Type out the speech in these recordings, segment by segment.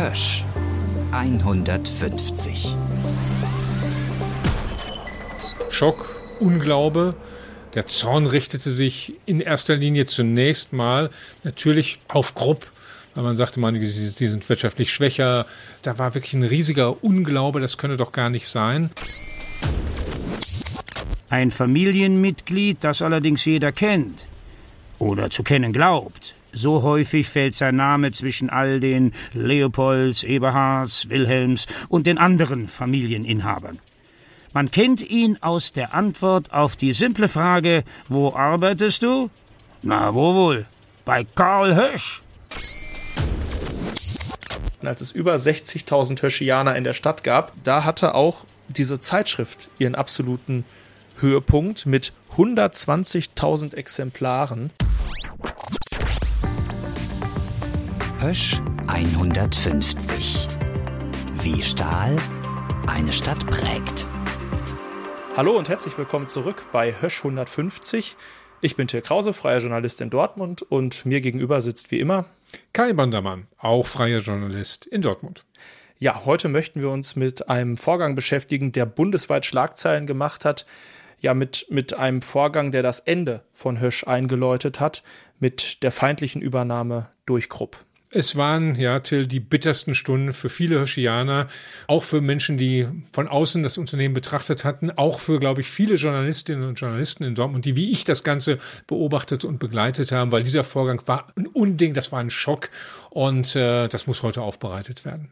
Hösch 150. Schock, Unglaube. Der Zorn richtete sich in erster Linie zunächst mal natürlich auf Grupp, weil man sagte, man, die sind wirtschaftlich schwächer. Da war wirklich ein riesiger Unglaube, das könne doch gar nicht sein. Ein Familienmitglied, das allerdings jeder kennt oder zu kennen glaubt. So häufig fällt sein Name zwischen all den Leopolds, Eberhards, Wilhelms und den anderen Familieninhabern. Man kennt ihn aus der Antwort auf die simple Frage, wo arbeitest du? Na, wo wohl? Bei Karl Hösch. Als es über 60.000 Höschianer in der Stadt gab, da hatte auch diese Zeitschrift ihren absoluten Höhepunkt mit 120.000 Exemplaren. Hösch 150. Wie Stahl eine Stadt prägt. Hallo und herzlich willkommen zurück bei Hösch 150. Ich bin Till Krause, freier Journalist in Dortmund und mir gegenüber sitzt wie immer Kai Bandermann, auch freier Journalist in Dortmund. Ja, heute möchten wir uns mit einem Vorgang beschäftigen, der bundesweit Schlagzeilen gemacht hat. Ja, mit, mit einem Vorgang, der das Ende von Hösch eingeläutet hat, mit der feindlichen Übernahme durch Krupp. Es waren, ja, Till, die bittersten Stunden für viele Hirschianer, auch für Menschen, die von außen das Unternehmen betrachtet hatten, auch für, glaube ich, viele Journalistinnen und Journalisten in Dortmund, die wie ich das Ganze beobachtet und begleitet haben, weil dieser Vorgang war ein Unding, das war ein Schock und äh, das muss heute aufbereitet werden.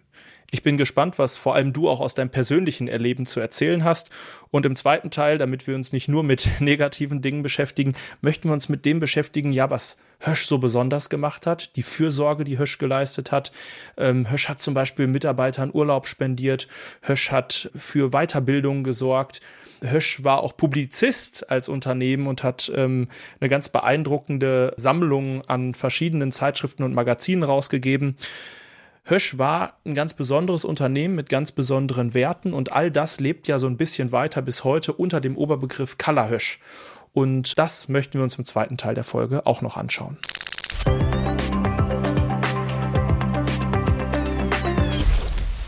Ich bin gespannt, was vor allem du auch aus deinem persönlichen Erleben zu erzählen hast. Und im zweiten Teil, damit wir uns nicht nur mit negativen Dingen beschäftigen, möchten wir uns mit dem beschäftigen, ja, was Hösch so besonders gemacht hat, die Fürsorge, die Hösch geleistet hat. Ähm, Hösch hat zum Beispiel Mitarbeitern Urlaub spendiert. Hösch hat für Weiterbildung gesorgt. Hösch war auch Publizist als Unternehmen und hat ähm, eine ganz beeindruckende Sammlung an verschiedenen Zeitschriften und Magazinen rausgegeben. Hösch war ein ganz besonderes Unternehmen mit ganz besonderen Werten und all das lebt ja so ein bisschen weiter bis heute unter dem Oberbegriff Color Hösch. Und das möchten wir uns im zweiten Teil der Folge auch noch anschauen.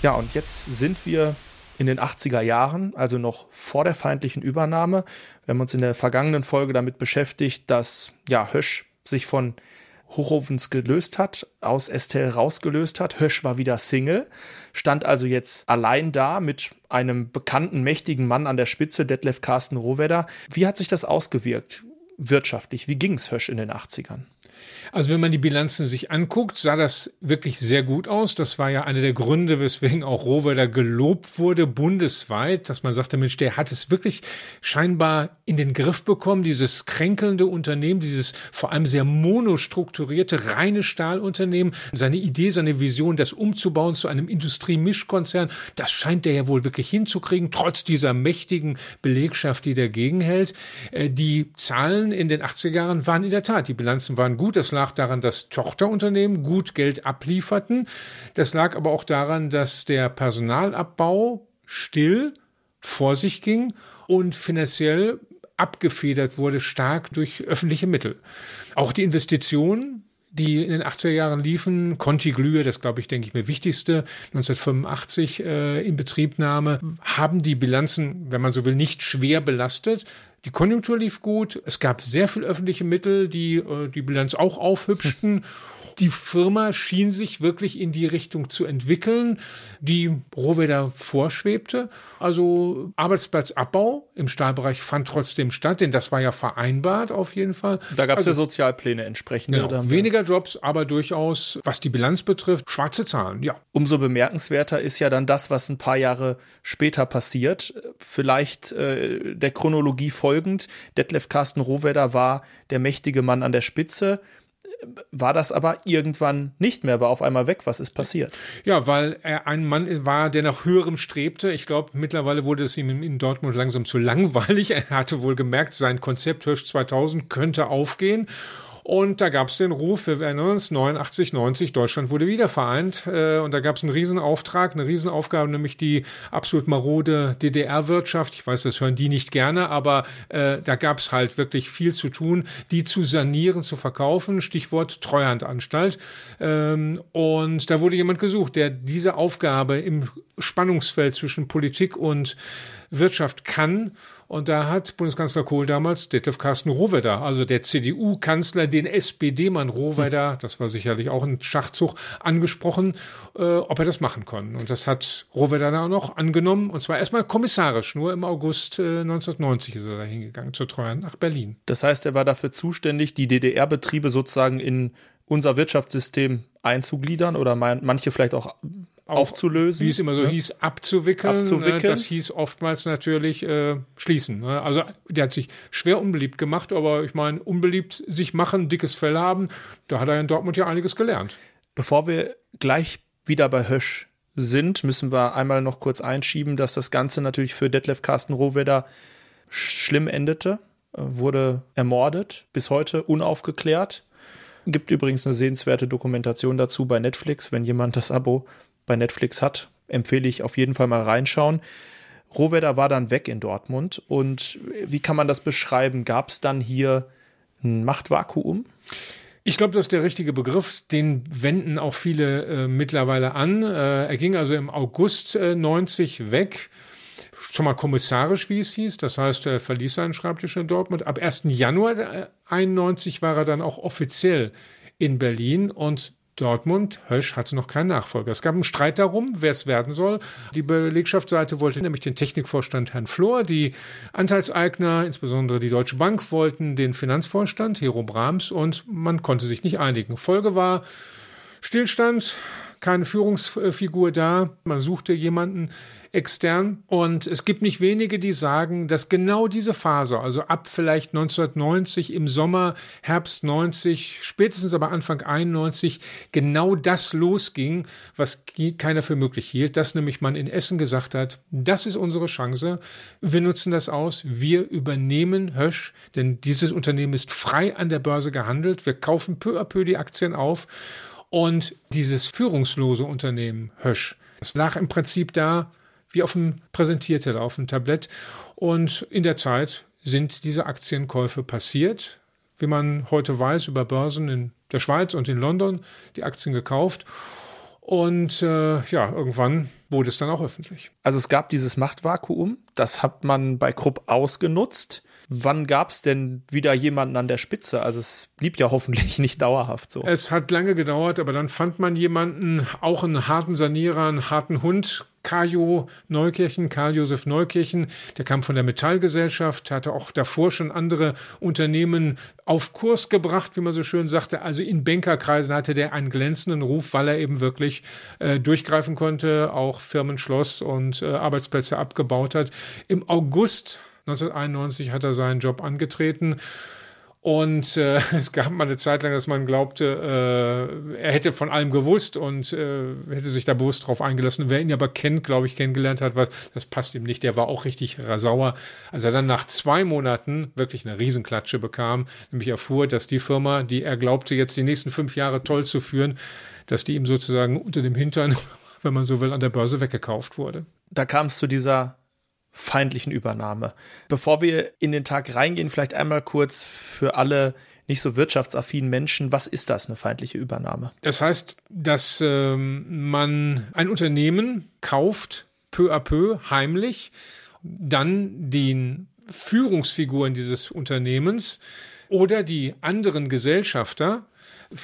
Ja, und jetzt sind wir in den 80er Jahren, also noch vor der feindlichen Übernahme. Wir haben uns in der vergangenen Folge damit beschäftigt, dass ja Hösch sich von Hochovens gelöst hat, aus Estelle rausgelöst hat. Hösch war wieder Single, stand also jetzt allein da mit einem bekannten, mächtigen Mann an der Spitze, Detlef Carsten Rohwedder. Wie hat sich das ausgewirkt wirtschaftlich? Wie ging es Hösch in den 80ern? Also wenn man die Bilanzen sich anguckt, sah das wirklich sehr gut aus. Das war ja einer der Gründe, weswegen auch Rohwedder gelobt wurde bundesweit, dass man sagte, Mensch, der hat es wirklich scheinbar in den Griff bekommen, dieses kränkelnde Unternehmen, dieses vor allem sehr monostrukturierte, reine Stahlunternehmen. Seine Idee, seine Vision, das umzubauen zu einem Industriemischkonzern, das scheint der ja wohl wirklich hinzukriegen, trotz dieser mächtigen Belegschaft, die dagegen hält. Äh, die Zahlen in den 80er Jahren waren in der Tat, die Bilanzen waren gut. Das lag daran, dass Tochterunternehmen gut Geld ablieferten. Das lag aber auch daran, dass der Personalabbau still vor sich ging und finanziell abgefedert wurde stark durch öffentliche Mittel. Auch die Investitionen die in den 80er Jahren liefen. Conti Glühe, das glaube ich, denke ich mir wichtigste, 1985 äh, in Betriebnahme, haben die Bilanzen, wenn man so will, nicht schwer belastet. Die Konjunktur lief gut. Es gab sehr viel öffentliche Mittel, die äh, die Bilanz auch aufhübschten. Die Firma schien sich wirklich in die Richtung zu entwickeln, die Rohwedder vorschwebte. Also Arbeitsplatzabbau im Stahlbereich fand trotzdem statt, denn das war ja vereinbart auf jeden Fall. Da gab es also, ja Sozialpläne entsprechend. Genau, weniger Jobs, aber durchaus, was die Bilanz betrifft, schwarze Zahlen, ja. Umso bemerkenswerter ist ja dann das, was ein paar Jahre später passiert. Vielleicht äh, der Chronologie folgend. Detlef Carsten Rohwedder war der mächtige Mann an der Spitze war das aber irgendwann nicht mehr, war auf einmal weg. Was ist passiert? Ja, weil er ein Mann war, der nach höherem strebte. Ich glaube, mittlerweile wurde es ihm in Dortmund langsam zu langweilig. Er hatte wohl gemerkt, sein Konzept Hirsch 2000 könnte aufgehen. Und da gab es den Ruf, wir erinnern uns, 89, 90, Deutschland wurde wieder vereint. Äh, und da gab es einen Riesenauftrag, eine Riesenaufgabe, nämlich die absolut marode DDR-Wirtschaft. Ich weiß, das hören die nicht gerne, aber äh, da gab es halt wirklich viel zu tun, die zu sanieren, zu verkaufen. Stichwort Treuhandanstalt. Ähm, und da wurde jemand gesucht, der diese Aufgabe im Spannungsfeld zwischen Politik und Wirtschaft kann. Und da hat Bundeskanzler Kohl damals Detlef Carsten Rohwedder, also der CDU-Kanzler, den SPD-Mann Rohwedder, das war sicherlich auch ein Schachzug, angesprochen, äh, ob er das machen kann. Und das hat Rohwedder dann auch noch angenommen. Und zwar erstmal kommissarisch. Nur im August äh, 1990 ist er da hingegangen zur Treuhand nach Berlin. Das heißt, er war dafür zuständig, die DDR-Betriebe sozusagen in unser Wirtschaftssystem einzugliedern oder manche vielleicht auch aufzulösen. Wie es immer so ja. hieß, abzuwickeln. abzuwickeln. Das hieß oftmals natürlich äh, schließen. Ne? Also der hat sich schwer unbeliebt gemacht, aber ich meine, unbeliebt sich machen, dickes Fell haben, da hat er in Dortmund ja einiges gelernt. Bevor wir gleich wieder bei Hösch sind, müssen wir einmal noch kurz einschieben, dass das Ganze natürlich für Detlef Carsten Rohwedder schlimm endete, äh, wurde ermordet, bis heute unaufgeklärt. Gibt übrigens eine sehenswerte Dokumentation dazu bei Netflix, wenn jemand das Abo bei Netflix hat, empfehle ich auf jeden Fall mal reinschauen. Rohwedder war dann weg in Dortmund und wie kann man das beschreiben? Gab es dann hier ein Machtvakuum? Ich glaube, das ist der richtige Begriff. Den wenden auch viele äh, mittlerweile an. Äh, er ging also im August äh, 90 weg. Schon mal kommissarisch, wie es hieß. Das heißt, er verließ seinen Schreibtisch in Dortmund. Ab 1. Januar 91 äh, war er dann auch offiziell in Berlin und Dortmund, Hösch hatte noch keinen Nachfolger. Es gab einen Streit darum, wer es werden soll. Die Belegschaftsseite wollte nämlich den Technikvorstand Herrn Flor, die Anteilseigner, insbesondere die Deutsche Bank, wollten den Finanzvorstand Hero Brahms und man konnte sich nicht einigen. Folge war Stillstand, keine Führungsfigur da. Man suchte jemanden, extern. Und es gibt nicht wenige, die sagen, dass genau diese Phase, also ab vielleicht 1990 im Sommer, Herbst 90, spätestens aber Anfang 91, genau das losging, was keiner für möglich hielt, dass nämlich man in Essen gesagt hat, das ist unsere Chance, wir nutzen das aus, wir übernehmen Hösch, denn dieses Unternehmen ist frei an der Börse gehandelt, wir kaufen peu à peu die Aktien auf und dieses führungslose Unternehmen Hösch, das lag im Prinzip da, wie auf dem Präsentierteller, auf dem Tablett. Und in der Zeit sind diese Aktienkäufe passiert. Wie man heute weiß, über Börsen in der Schweiz und in London die Aktien gekauft. Und äh, ja, irgendwann wurde es dann auch öffentlich. Also es gab dieses Machtvakuum, das hat man bei Krupp ausgenutzt. Wann gab es denn wieder jemanden an der Spitze? Also es blieb ja hoffentlich nicht dauerhaft so. Es hat lange gedauert, aber dann fand man jemanden, auch einen harten Sanierer, einen harten Hund, Kajo Neukirchen, Karl-Josef Neukirchen, der kam von der Metallgesellschaft, hatte auch davor schon andere Unternehmen auf Kurs gebracht, wie man so schön sagte. Also in Bankerkreisen hatte der einen glänzenden Ruf, weil er eben wirklich äh, durchgreifen konnte, auch Firmenschloss und äh, Arbeitsplätze abgebaut hat. Im August 1991 hat er seinen Job angetreten und äh, es gab mal eine Zeit lang, dass man glaubte, äh, er hätte von allem gewusst und äh, hätte sich da bewusst drauf eingelassen. Wer ihn aber kennt, glaube ich, kennengelernt hat, was, das passt ihm nicht. Der war auch richtig sauer. Als er dann nach zwei Monaten wirklich eine Riesenklatsche bekam, nämlich erfuhr, dass die Firma, die er glaubte, jetzt die nächsten fünf Jahre toll zu führen, dass die ihm sozusagen unter dem Hintern, wenn man so will, an der Börse weggekauft wurde. Da kam es zu dieser feindlichen Übernahme. Bevor wir in den Tag reingehen, vielleicht einmal kurz für alle nicht so wirtschaftsaffinen Menschen, was ist das, eine feindliche Übernahme? Das heißt, dass ähm, man ein Unternehmen kauft, peu à peu, heimlich, dann den Führungsfiguren dieses Unternehmens oder die anderen Gesellschafter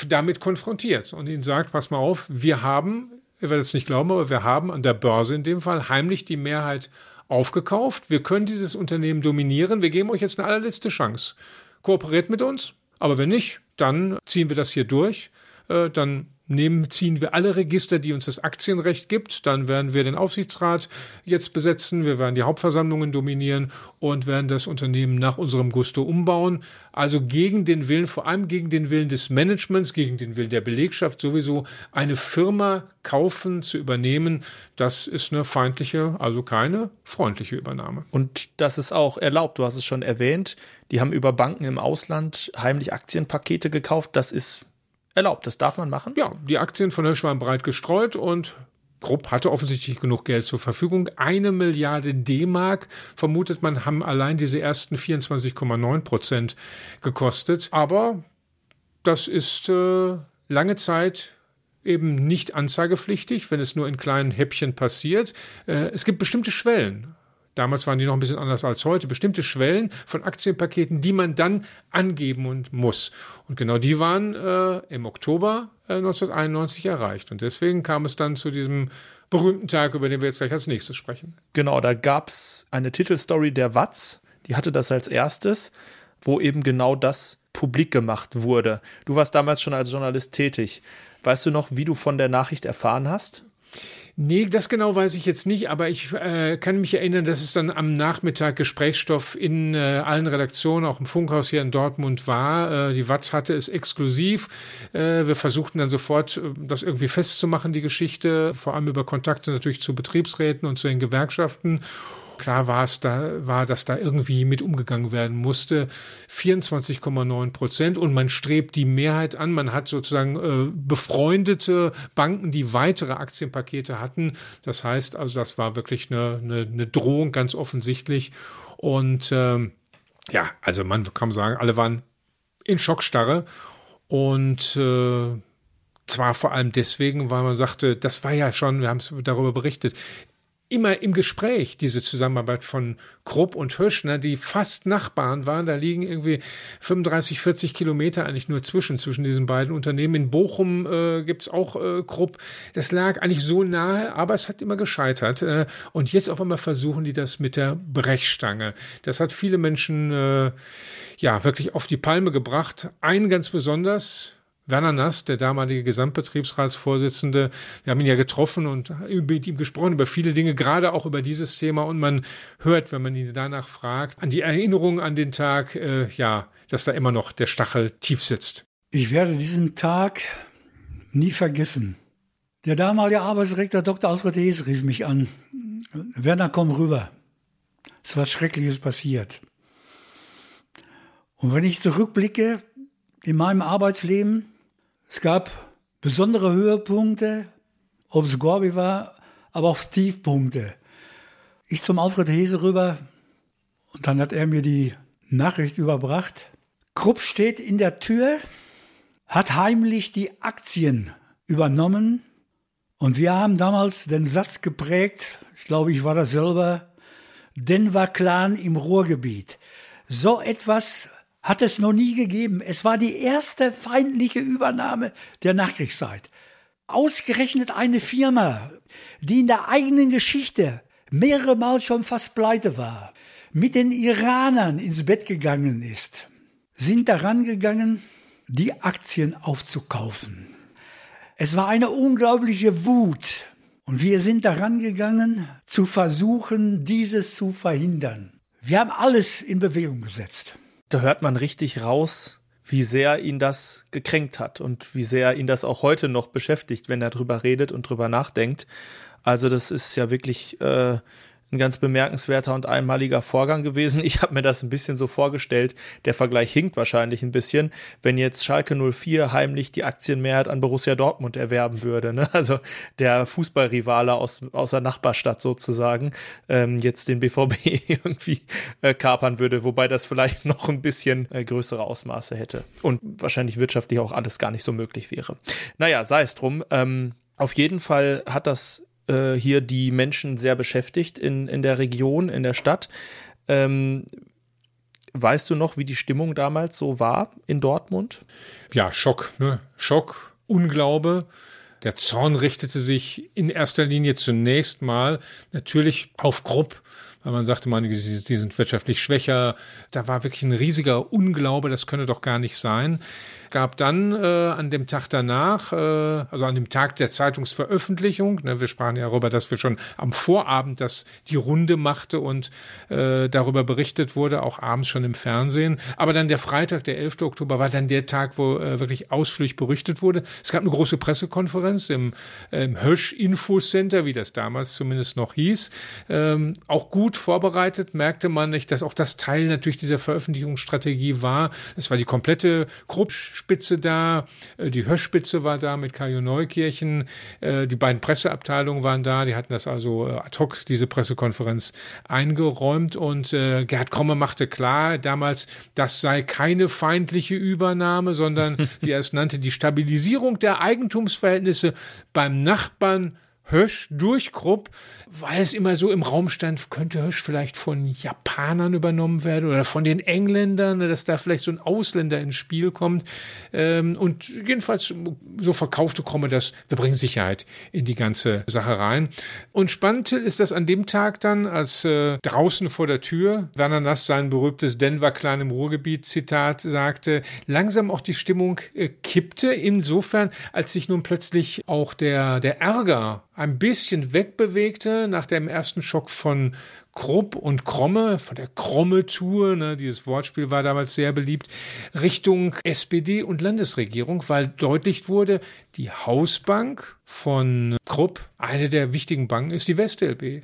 damit konfrontiert und ihnen sagt, pass mal auf, wir haben, ihr werdet es nicht glauben, aber wir haben an der Börse in dem Fall heimlich die Mehrheit aufgekauft. Wir können dieses Unternehmen dominieren. Wir geben euch jetzt eine allerletzte Chance. Kooperiert mit uns, aber wenn nicht, dann ziehen wir das hier durch. Äh, dann nehmen, ziehen wir alle Register, die uns das Aktienrecht gibt. Dann werden wir den Aufsichtsrat jetzt besetzen. Wir werden die Hauptversammlungen dominieren und werden das Unternehmen nach unserem Gusto umbauen. Also gegen den Willen, vor allem gegen den Willen des Managements, gegen den Willen der Belegschaft sowieso eine Firma kaufen, zu übernehmen. Das ist eine feindliche, also keine freundliche Übernahme. Und das ist auch erlaubt. Du hast es schon erwähnt. Die haben über Banken im Ausland heimlich Aktienpakete gekauft. Das ist erlaubt. Das darf man machen? Ja, die Aktien von Hirsch waren breit gestreut und Krupp hatte offensichtlich genug Geld zur Verfügung. Eine Milliarde D-Mark, vermutet man, haben allein diese ersten 24,9 Prozent gekostet. Aber das ist äh, lange Zeit eben nicht anzeigepflichtig, wenn es nur in kleinen Häppchen passiert. Äh, es gibt bestimmte Schwellen. Damals waren die noch ein bisschen anders als heute. Bestimmte Schwellen von Aktienpaketen, die man dann angeben und muss. Und genau die waren äh, im Oktober äh, 1991 erreicht. Und deswegen kam es dann zu diesem berühmten Tag, über den wir jetzt gleich als nächstes sprechen. Genau, da gab es eine Titelstory der Watz, die hatte das als erstes, wo eben genau das publik gemacht wurde. Du warst damals schon als Journalist tätig. Weißt du noch, wie du von der Nachricht erfahren hast? Nee, das genau weiß ich jetzt nicht, aber ich äh, kann mich erinnern, dass es dann am Nachmittag Gesprächsstoff in äh, allen Redaktionen, auch im Funkhaus hier in Dortmund war. Äh, die Watz hatte es exklusiv. Äh, wir versuchten dann sofort, äh, das irgendwie festzumachen, die Geschichte, vor allem über Kontakte natürlich zu Betriebsräten und zu den Gewerkschaften. Klar war es da, war, dass da irgendwie mit umgegangen werden musste. 24,9 Prozent und man strebt die Mehrheit an. Man hat sozusagen äh, befreundete Banken, die weitere Aktienpakete hatten. Das heißt also, das war wirklich eine, eine, eine Drohung, ganz offensichtlich. Und ähm, ja, also man kann sagen, alle waren in Schockstarre und äh, zwar vor allem deswegen, weil man sagte, das war ja schon, wir haben es darüber berichtet, immer im Gespräch, diese Zusammenarbeit von Krupp und Höschner, die fast Nachbarn waren. Da liegen irgendwie 35, 40 Kilometer eigentlich nur zwischen, zwischen diesen beiden Unternehmen. In Bochum äh, gibt auch äh, Krupp. Das lag eigentlich so nahe, aber es hat immer gescheitert. Äh, und jetzt auf einmal versuchen die das mit der Brechstange. Das hat viele Menschen äh, ja wirklich auf die Palme gebracht. Einen ganz besonders, Werner Nass, der damalige Gesamtbetriebsratsvorsitzende, wir haben ihn ja getroffen und mit ihm gesprochen über viele Dinge, gerade auch über dieses Thema. Und man hört, wenn man ihn danach fragt, an die Erinnerung an den Tag, äh, ja, dass da immer noch der Stachel tief sitzt. Ich werde diesen Tag nie vergessen. Der damalige Arbeitsdirektor Dr. Alfred Hees rief mich an. Werner, komm rüber. Es ist was Schreckliches passiert. Und wenn ich zurückblicke in meinem Arbeitsleben, es gab besondere Höhepunkte, ob es Gorbi war, aber auch Tiefpunkte. Ich zum Alfred Hese rüber und dann hat er mir die Nachricht überbracht. Krupp steht in der Tür, hat heimlich die Aktien übernommen und wir haben damals den Satz geprägt, ich glaube, ich war das selber, Denver Clan im Ruhrgebiet. So etwas hat es noch nie gegeben. Es war die erste feindliche Übernahme der Nachkriegszeit. Ausgerechnet eine Firma, die in der eigenen Geschichte mehrere Mal schon fast pleite war, mit den Iranern ins Bett gegangen ist, sind daran gegangen, die Aktien aufzukaufen. Es war eine unglaubliche Wut und wir sind daran gegangen, zu versuchen, dieses zu verhindern. Wir haben alles in Bewegung gesetzt da hört man richtig raus, wie sehr ihn das gekränkt hat und wie sehr ihn das auch heute noch beschäftigt, wenn er drüber redet und drüber nachdenkt. Also das ist ja wirklich äh, ein ganz bemerkenswerter und einmaliger Vorgang gewesen. Ich habe mir das ein bisschen so vorgestellt. Der Vergleich hinkt wahrscheinlich ein bisschen, wenn jetzt Schalke 04 heimlich die Aktienmehrheit an Borussia Dortmund erwerben würde. Ne? Also der Fußballrivale aus, aus der Nachbarstadt sozusagen ähm, jetzt den BVB irgendwie äh, kapern würde, wobei das vielleicht noch ein bisschen äh, größere Ausmaße hätte und wahrscheinlich wirtschaftlich auch alles gar nicht so möglich wäre. Naja, sei es drum. Ähm, auf jeden Fall hat das äh, hier die Menschen sehr beschäftigt in, in der Region, in der Stadt. Ähm, weißt du noch, wie die Stimmung damals so war in Dortmund? Ja, Schock, ne? Schock, Unglaube. Der Zorn richtete sich in erster Linie zunächst mal natürlich auf Krupp, weil man sagte, man, die, sind wirtschaftlich schwächer. Da war wirklich ein riesiger Unglaube, das könne doch gar nicht sein. Gab dann äh, an dem Tag danach, äh, also an dem Tag der Zeitungsveröffentlichung, ne, wir sprachen ja darüber, dass wir schon am Vorabend das die Runde machte und äh, darüber berichtet wurde, auch abends schon im Fernsehen. Aber dann der Freitag, der 11. Oktober, war dann der Tag, wo äh, wirklich ausführlich berichtet wurde. Es gab eine große Pressekonferenz im, äh, im Hösch Info Center, wie das damals zumindest noch hieß. Ähm, auch gut vorbereitet, merkte man nicht, dass auch das Teil natürlich dieser Veröffentlichungsstrategie war. Es war die komplette Kruppspitze da, äh, die Höschspitze war da mit Kajo Neukirchen, äh, die beiden Presseabteilungen waren da, die hatten das also äh, ad hoc, diese Pressekonferenz eingeräumt. Und Gerhard Komme machte klar damals, das sei keine feindliche Übernahme, sondern, wie er es nannte, die Stabilisierung der Eigentumsverhältnisse beim Nachbarn Hösch durch Krupp, weil es immer so im Raum stand, könnte Hösch vielleicht von Japanern übernommen werden oder von den Engländern, dass da vielleicht so ein Ausländer ins Spiel kommt. Ähm, und jedenfalls so verkaufte Komme das, wir bringen Sicherheit in die ganze Sache rein. Und spannend ist das an dem Tag dann, als äh, draußen vor der Tür Werner Nass sein berühmtes Denver klein im Ruhrgebiet Zitat sagte, langsam auch die Stimmung äh, kippte, insofern, als sich nun plötzlich auch der, der Ärger ein bisschen wegbewegte nach dem ersten Schock von Krupp und Kromme, von der Kromme-Tour, ne, dieses Wortspiel war damals sehr beliebt, Richtung SPD und Landesregierung, weil deutlich wurde, die Hausbank von Krupp, eine der wichtigen Banken, ist die WestLB.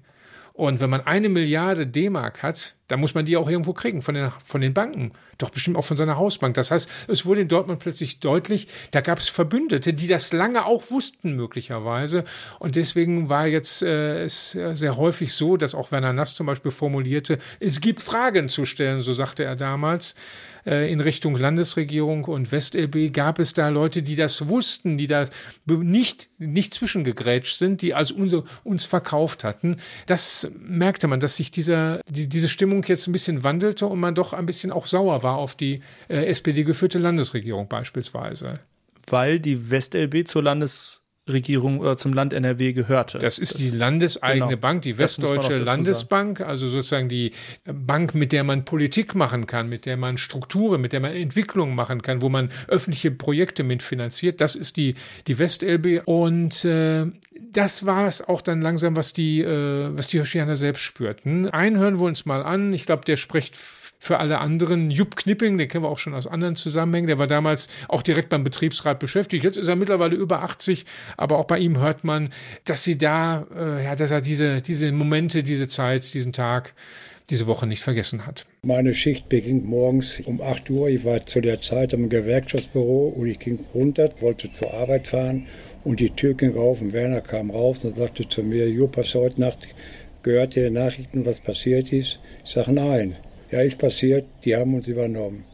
Und wenn man eine Milliarde D-Mark hat, dann muss man die auch irgendwo kriegen von den, von den Banken. Doch bestimmt auch von seiner Hausbank. Das heißt, es wurde in Dortmund plötzlich deutlich, da gab es Verbündete, die das lange auch wussten, möglicherweise. Und deswegen war jetzt äh, es sehr häufig so, dass auch Werner Nass zum Beispiel formulierte, es gibt Fragen zu stellen, so sagte er damals in Richtung Landesregierung und WestLB gab es da Leute, die das wussten, die da nicht, nicht zwischengegrätscht sind, die also uns, uns verkauft hatten. Das merkte man, dass sich dieser, die, diese Stimmung jetzt ein bisschen wandelte und man doch ein bisschen auch sauer war auf die äh, SPD-geführte Landesregierung beispielsweise. Weil die WestLB zur Landes Regierung oder zum Land NRW gehörte. Das ist das, die landeseigene genau, Bank, die Westdeutsche Landesbank, also sozusagen die Bank, mit der man Politik machen kann, mit der man Strukturen, mit der man Entwicklungen machen kann, wo man öffentliche Projekte mitfinanziert. Das ist die, die WestLB. Und äh, das war es auch dann langsam, was die, äh, was die Hirschianer selbst spürten. Einen hören wir uns mal an. Ich glaube, der spricht für alle anderen. Jupp Knipping, den kennen wir auch schon aus anderen Zusammenhängen, der war damals auch direkt beim Betriebsrat beschäftigt. Jetzt ist er mittlerweile über 80, aber auch bei ihm hört man, dass sie da, äh, ja, dass er diese, diese Momente, diese Zeit, diesen Tag, diese Woche nicht vergessen hat. Meine Schicht beginnt morgens um 8 Uhr. Ich war zu der Zeit im Gewerkschaftsbüro und ich ging runter, wollte zur Arbeit fahren und die Tür ging auf und Werner kam raus und sagte zu mir, Jupp, hast du heute Nacht gehört ihr Nachrichten, was passiert ist? Ich sage, nein. Ja, ist passiert, die haben uns übernommen.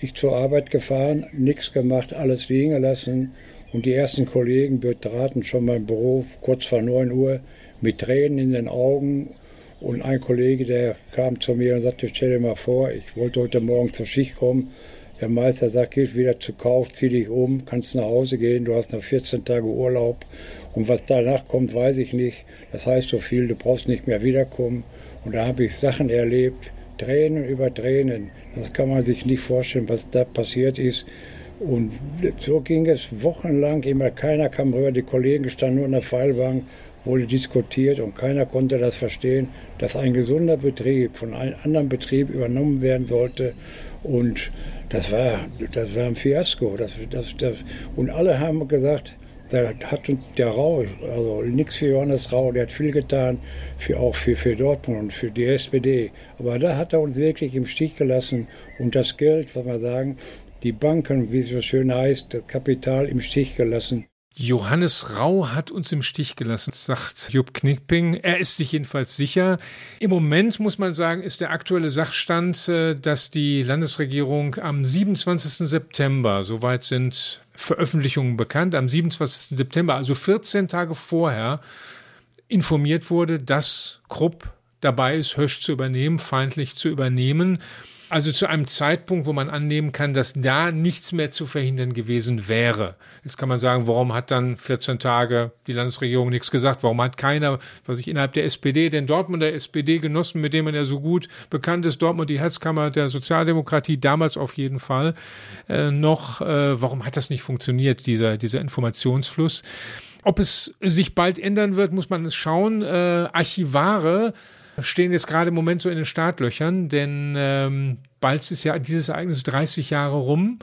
Ich zur Arbeit gefahren, nichts gemacht, alles liegen gelassen und die ersten Kollegen betraten schon mein Büro kurz vor 9 Uhr mit Tränen in den Augen. Und ein Kollege, der kam zu mir und sagte, stell dir mal vor, ich wollte heute Morgen zur Schicht kommen. Der Meister sagt, geh wieder zu Kauf, zieh dich um, kannst nach Hause gehen, du hast noch 14 Tage Urlaub. Und was danach kommt, weiß ich nicht. Das heißt so viel, du brauchst nicht mehr wiederkommen. Und da habe ich Sachen erlebt, Tränen über Tränen. Das kann man sich nicht vorstellen, was da passiert ist. Und so ging es wochenlang immer. Keiner kam rüber, die Kollegen standen nur in der Fallbank, wurde diskutiert und keiner konnte das verstehen, dass ein gesunder Betrieb von einem anderen Betrieb übernommen werden sollte. Und das war, das war ein Fiasko. Das, das, das, und alle haben gesagt, da hat der Rau, also nichts für Johannes Rau, der hat viel getan, für, auch für, für Dortmund und für die SPD. Aber da hat er uns wirklich im Stich gelassen und das Geld, was wir sagen, die Banken, wie es so schön heißt, das Kapital im Stich gelassen. Johannes Rau hat uns im Stich gelassen, sagt Jupp Knickping. Er ist sich jedenfalls sicher. Im Moment muss man sagen, ist der aktuelle Sachstand, äh, dass die Landesregierung am 27. September, soweit sind Veröffentlichungen bekannt, am 27. September, also 14 Tage vorher, informiert wurde, dass Krupp dabei ist, Hösch zu übernehmen, feindlich zu übernehmen. Also zu einem Zeitpunkt, wo man annehmen kann, dass da nichts mehr zu verhindern gewesen wäre. Jetzt kann man sagen, warum hat dann 14 Tage die Landesregierung nichts gesagt? Warum hat keiner, was ich innerhalb der SPD, den Dortmunder SPD-Genossen, mit dem man ja so gut bekannt ist, Dortmund die Herzkammer der Sozialdemokratie, damals auf jeden Fall, äh, noch, äh, warum hat das nicht funktioniert, dieser, dieser Informationsfluss? Ob es sich bald ändern wird, muss man schauen. Äh, Archivare stehen jetzt gerade im Moment so in den Startlöchern, denn ähm, bald ist ja dieses Ereignis 30 Jahre rum.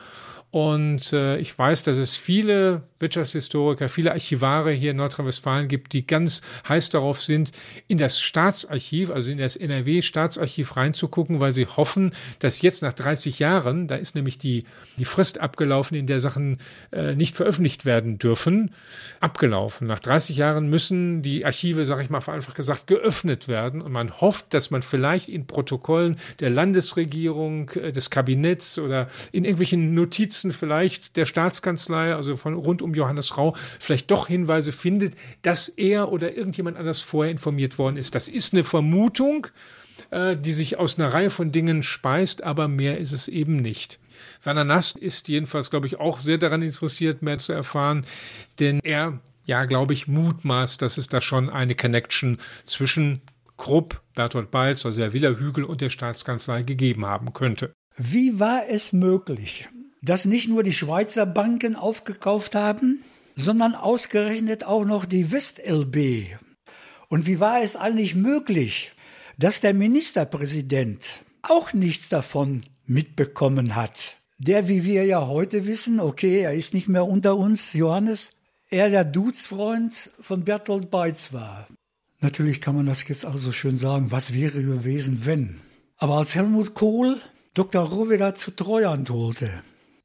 Und äh, ich weiß, dass es viele Wirtschaftshistoriker, viele Archivare hier in Nordrhein-Westfalen gibt, die ganz heiß darauf sind, in das Staatsarchiv, also in das NRW-Staatsarchiv reinzugucken, weil sie hoffen, dass jetzt nach 30 Jahren, da ist nämlich die, die Frist abgelaufen, in der Sachen äh, nicht veröffentlicht werden dürfen, abgelaufen. Nach 30 Jahren müssen die Archive, sage ich mal vereinfacht gesagt, geöffnet werden. Und man hofft, dass man vielleicht in Protokollen der Landesregierung, äh, des Kabinetts oder in irgendwelchen Notizen vielleicht der Staatskanzlei, also von rund um Johannes Rau vielleicht doch Hinweise findet, dass er oder irgendjemand anders vorher informiert worden ist. Das ist eine Vermutung, äh, die sich aus einer Reihe von Dingen speist, aber mehr ist es eben nicht. Werner Nast ist jedenfalls, glaube ich, auch sehr daran interessiert, mehr zu erfahren, denn er, ja, glaube ich, mutmaßt, dass es da schon eine Connection zwischen Krupp, Bertolt Balz, also der Villa Hügel und der Staatskanzlei gegeben haben könnte. Wie war es möglich, dass nicht nur die Schweizer Banken aufgekauft haben, sondern ausgerechnet auch noch die WestLB. Und wie war es eigentlich möglich, dass der Ministerpräsident auch nichts davon mitbekommen hat? Der, wie wir ja heute wissen, okay, er ist nicht mehr unter uns, Johannes, er der Dudesfreund von Bertolt Beitz war. Natürlich kann man das jetzt also schön sagen, was wäre gewesen, wenn. Aber als Helmut Kohl Dr. Rohweder zu Treuhand holte,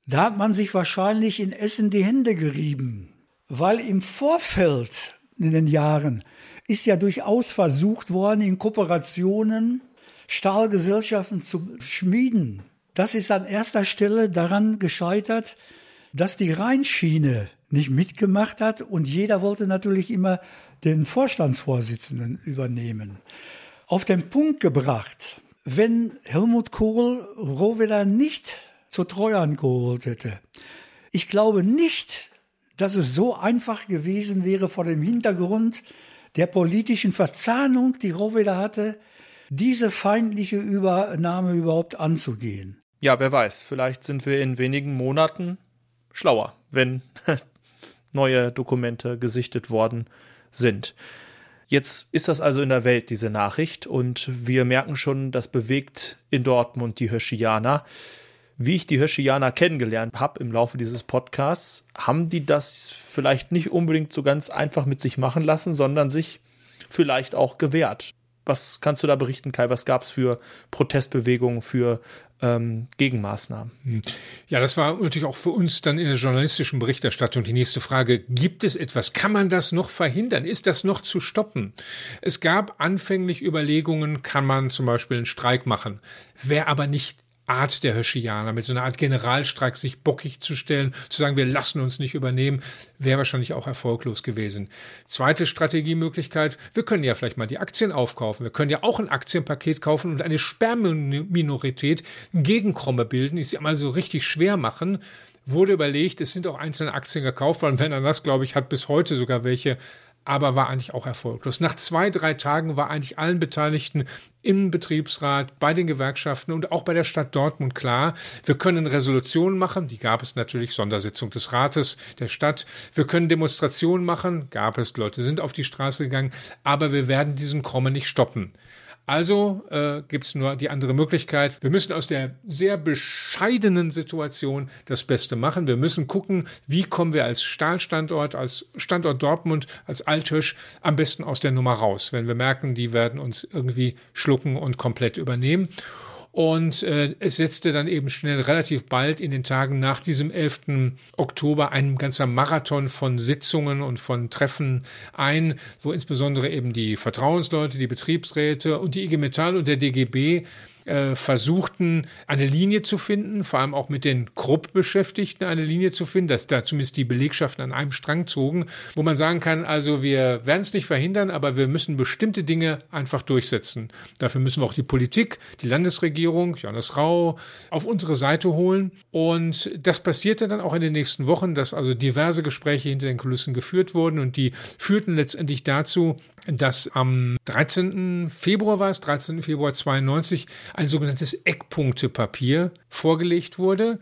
da hat man sich wahrscheinlich in Essen die Hände gerieben, weil im Vorfeld in den Jahren ist ja durchaus versucht worden, in Kooperationen Stahlgesellschaften zu schmieden. Das ist an erster Stelle daran gescheitert, dass die Rheinschiene nicht mitgemacht hat und jeder wollte natürlich immer den Vorstandsvorsitzenden übernehmen. Auf den Punkt gebracht, wenn Helmut Kohl Rohwedder nicht zur Treuhand geholt hätte. Ich glaube nicht, dass es so einfach gewesen wäre vor dem Hintergrund der politischen Verzahnung, die Rohwedder hatte, diese feindliche Übernahme überhaupt anzugehen. Ja, wer weiß, vielleicht sind wir in wenigen Monaten schlauer, wenn neue Dokumente gesichtet worden sind. Jetzt ist das also in der Welt, diese Nachricht, und wir merken schon, das bewegt in Dortmund die Hirschianer wie ich die Hirschianer kennengelernt habe im Laufe dieses Podcasts, haben die das vielleicht nicht unbedingt so ganz einfach mit sich machen lassen, sondern sich vielleicht auch gewehrt. Was kannst du da berichten, Kai? Was gab es für Protestbewegungen, für ähm, Gegenmaßnahmen? Hm. Ja, das war natürlich auch für uns dann in der journalistischen Berichterstattung die nächste Frage. Gibt es etwas? Kann man das noch verhindern? Ist das noch zu stoppen? Es gab anfänglich Überlegungen, kann man zum Beispiel einen Streik machen? Wer aber nicht Art der Hirschianer, mit so einer Art Generalstreik sich bockig zu stellen, zu sagen, wir lassen uns nicht übernehmen, wäre wahrscheinlich auch erfolglos gewesen. Zweite Strategiemöglichkeit, wir können ja vielleicht mal die Aktien aufkaufen. Wir können ja auch ein Aktienpaket kaufen und eine Sperrminorität Gegenkromme bilden, die es ja mal so richtig schwer machen. Wurde überlegt, es sind auch einzelne Aktien gekauft worden. Wenn er das, glaube ich, hat bis heute sogar welche aber war eigentlich auch erfolglos. Nach zwei, drei Tagen war eigentlich allen Beteiligten im Betriebsrat, bei den Gewerkschaften und auch bei der Stadt Dortmund klar, wir können Resolutionen machen, die gab es natürlich, Sondersitzung des Rates der Stadt, wir können Demonstrationen machen, gab es, Leute sind auf die Straße gegangen, aber wir werden diesen Komme nicht stoppen. Also äh, gibt es nur die andere Möglichkeit. Wir müssen aus der sehr bescheidenen Situation das Beste machen. Wir müssen gucken, wie kommen wir als Stahlstandort, als Standort Dortmund, als Althösch am besten aus der Nummer raus, wenn wir merken, die werden uns irgendwie schlucken und komplett übernehmen. Und äh, es setzte dann eben schnell relativ bald in den Tagen nach diesem 11. Oktober ein ganzer Marathon von Sitzungen und von Treffen ein, wo insbesondere eben die Vertrauensleute, die Betriebsräte und die IG Metall und der DGB äh, versuchten, eine Linie zu finden, vor allem auch mit den Krupp-Beschäftigten eine Linie zu finden, dass da zumindest die Belegschaften an einem Strang zogen, wo man sagen kann, also wir werden es nicht verhindern, aber wir müssen bestimmte Dinge einfach durchsetzen. Dafür müssen wir auch die Politik, die Landesregierung, Johannes Rau, auf unsere Seite holen. Und das passierte dann auch in den nächsten Wochen, dass also diverse Gespräche hinter den Kulissen geführt wurden und die führten letztendlich dazu, dass am 13. Februar war es, 13. Februar 92, ein sogenanntes Eckpunktepapier vorgelegt wurde.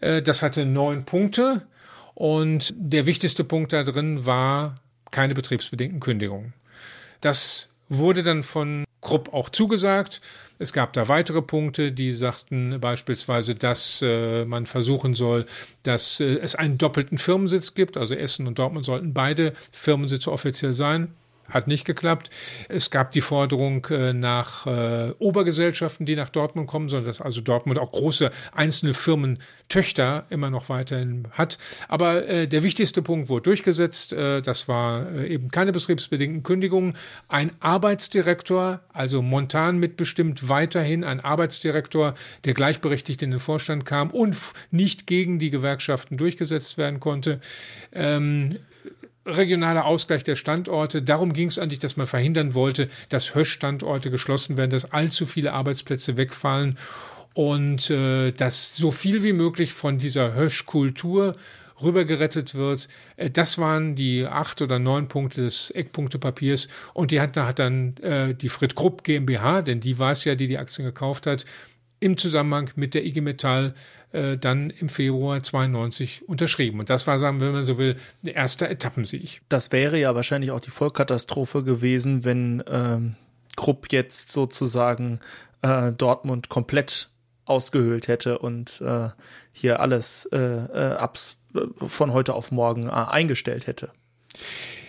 Äh, das hatte neun Punkte und der wichtigste Punkt da drin war keine betriebsbedingten Kündigungen. Das wurde dann von Krupp auch zugesagt. Es gab da weitere Punkte, die sagten beispielsweise, dass äh, man versuchen soll, dass äh, es einen doppelten Firmensitz gibt. Also Essen und Dortmund sollten beide Firmensitze offiziell sein hat nicht geklappt. Es gab die Forderung äh, nach äh, Obergesellschaften, die nach Dortmund kommen, sondern dass also Dortmund auch große einzelne Firmen Töchter immer noch weiterhin hat. Aber äh, der wichtigste Punkt wurde durchgesetzt. Äh, das war äh, eben keine betriebsbedingten Kündigungen. Ein Arbeitsdirektor, also Montan mitbestimmt, weiterhin ein Arbeitsdirektor, der gleichberechtigt in den Vorstand kam und nicht gegen die Gewerkschaften durchgesetzt werden konnte. Ähm, regionaler Ausgleich der Standorte. Darum ging es eigentlich, dass man verhindern wollte, dass Hösch-Standorte geschlossen werden, dass allzu viele Arbeitsplätze wegfallen und äh, dass so viel wie möglich von dieser Hösch-Kultur rübergerettet wird. Äh, das waren die acht oder neun Punkte des Eckpunktepapiers und die hat, hat dann äh, die Frit Krupp GmbH, denn die war es ja, die die Aktien gekauft hat, im Zusammenhang mit der IG Metall äh, dann im Februar 92 unterschrieben. Und das war, sagen wir, wenn man so will, ein erster Etappensieg. Das wäre ja wahrscheinlich auch die Vollkatastrophe gewesen, wenn ähm, Krupp jetzt sozusagen äh, Dortmund komplett ausgehöhlt hätte und äh, hier alles äh, äh, ab, von heute auf morgen äh, eingestellt hätte.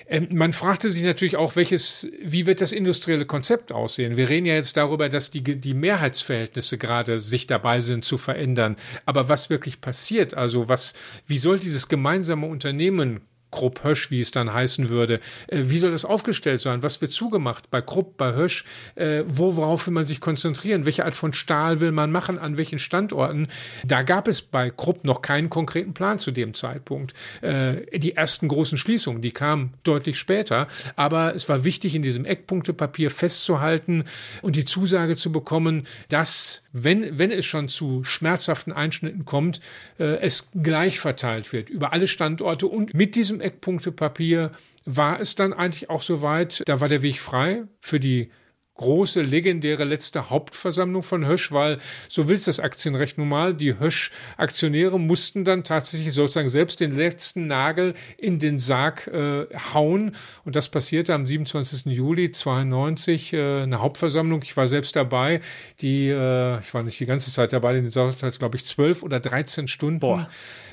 Ähm, man fragte sich natürlich auch, welches, wie wird das industrielle Konzept aussehen? Wir reden ja jetzt darüber, dass die, die Mehrheitsverhältnisse gerade sich dabei sind zu verändern. Aber was wirklich passiert, also was, wie soll dieses gemeinsame Unternehmen Krupp Hösch, wie es dann heißen würde. Äh, wie soll das aufgestellt sein? Was wird zugemacht bei Krupp, bei Hösch? Äh, worauf will man sich konzentrieren? Welche Art von Stahl will man machen? An welchen Standorten? Da gab es bei Krupp noch keinen konkreten Plan zu dem Zeitpunkt. Äh, die ersten großen Schließungen, die kamen deutlich später. Aber es war wichtig, in diesem Eckpunktepapier festzuhalten und die Zusage zu bekommen, dass, wenn, wenn es schon zu schmerzhaften Einschnitten kommt, äh, es gleich verteilt wird über alle Standorte und mit diesem Eckpunktepapier. War es dann eigentlich auch soweit, da war der Weg frei für die große, legendäre letzte Hauptversammlung von Hösch, weil so will es das Aktienrecht nun mal. Die Hösch-Aktionäre mussten dann tatsächlich sozusagen selbst den letzten Nagel in den Sarg äh, hauen. Und das passierte am 27. Juli 92, äh, eine Hauptversammlung. Ich war selbst dabei. Die, äh, ich war nicht die ganze Zeit dabei, die hat, glaube ich, zwölf oder dreizehn Stunden. Boah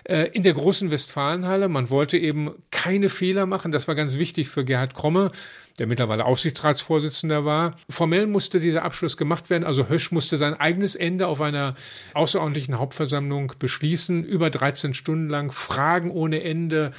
äh, in der großen Westfalenhalle. Man wollte eben keine Fehler machen. Das war ganz wichtig für Gerhard Kromme der mittlerweile Aufsichtsratsvorsitzender war. Formell musste dieser Abschluss gemacht werden. Also Hösch musste sein eigenes Ende auf einer außerordentlichen Hauptversammlung beschließen. Über 13 Stunden lang Fragen ohne Ende.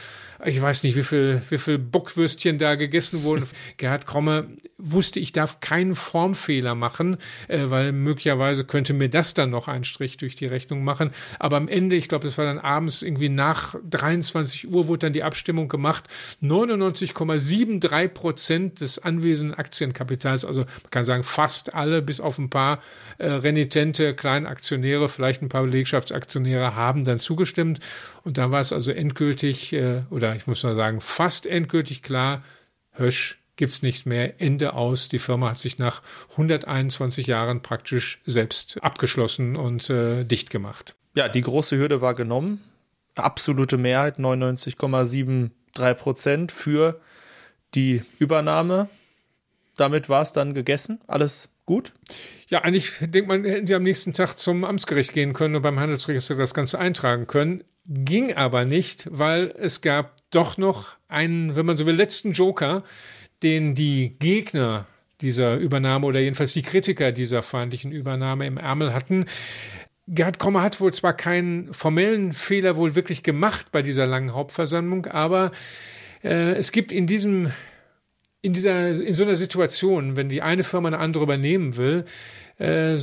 Ich weiß nicht, wie viel, wie viel Bockwürstchen da gegessen wurden. Gerhard Kromme wusste, ich darf keinen Formfehler machen, äh, weil möglicherweise könnte mir das dann noch einen Strich durch die Rechnung machen. Aber am Ende, ich glaube, es war dann abends irgendwie nach 23 Uhr, wurde dann die Abstimmung gemacht. 99,73 Prozent des anwesenden Aktienkapitals, also man kann sagen fast alle, bis auf ein paar äh, renitente Kleinaktionäre, vielleicht ein paar Belegschaftsaktionäre, haben dann zugestimmt. Und da war es also endgültig, äh, oder ich muss mal sagen, fast endgültig klar, Hösch gibt's nicht mehr, Ende aus. Die Firma hat sich nach 121 Jahren praktisch selbst abgeschlossen und äh, dicht gemacht. Ja, die große Hürde war genommen. Absolute Mehrheit, 99,73 Prozent für die Übernahme. Damit war es dann gegessen. Alles gut? Ja, eigentlich denkt man, hätten sie am nächsten Tag zum Amtsgericht gehen können und beim Handelsregister das Ganze eintragen können. Ging aber nicht, weil es gab doch noch einen, wenn man so will, letzten Joker, den die Gegner dieser Übernahme oder jedenfalls die Kritiker dieser feindlichen Übernahme im Ärmel hatten. Gerhard Kommer hat wohl zwar keinen formellen Fehler wohl wirklich gemacht bei dieser langen Hauptversammlung, aber äh, es gibt in diesem in dieser, in so einer Situation, wenn die eine Firma eine andere übernehmen will, äh,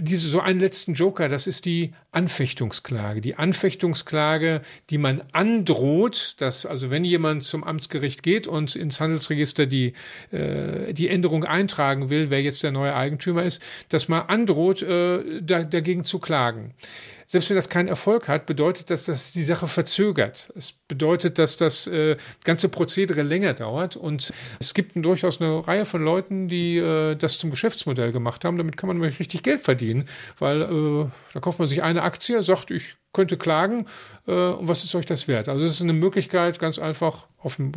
diese, so einen letzten Joker, das ist die Anfechtungsklage. Die Anfechtungsklage, die man androht, dass also wenn jemand zum Amtsgericht geht und ins Handelsregister die, äh, die Änderung eintragen will, wer jetzt der neue Eigentümer ist, dass man androht, äh, da, dagegen zu klagen. Selbst wenn das keinen Erfolg hat, bedeutet das, dass die Sache verzögert. Es bedeutet, dass das äh, ganze Prozedere länger dauert. Und es gibt durchaus eine Reihe von Leuten, die äh, das zum Geschäftsmodell gemacht haben. Damit kann man nämlich richtig Geld verdienen, weil äh, da kauft man sich eine Aktie, sagt, ich könnte klagen. Äh, und was ist euch das wert? Also es ist eine Möglichkeit, ganz einfach auf eine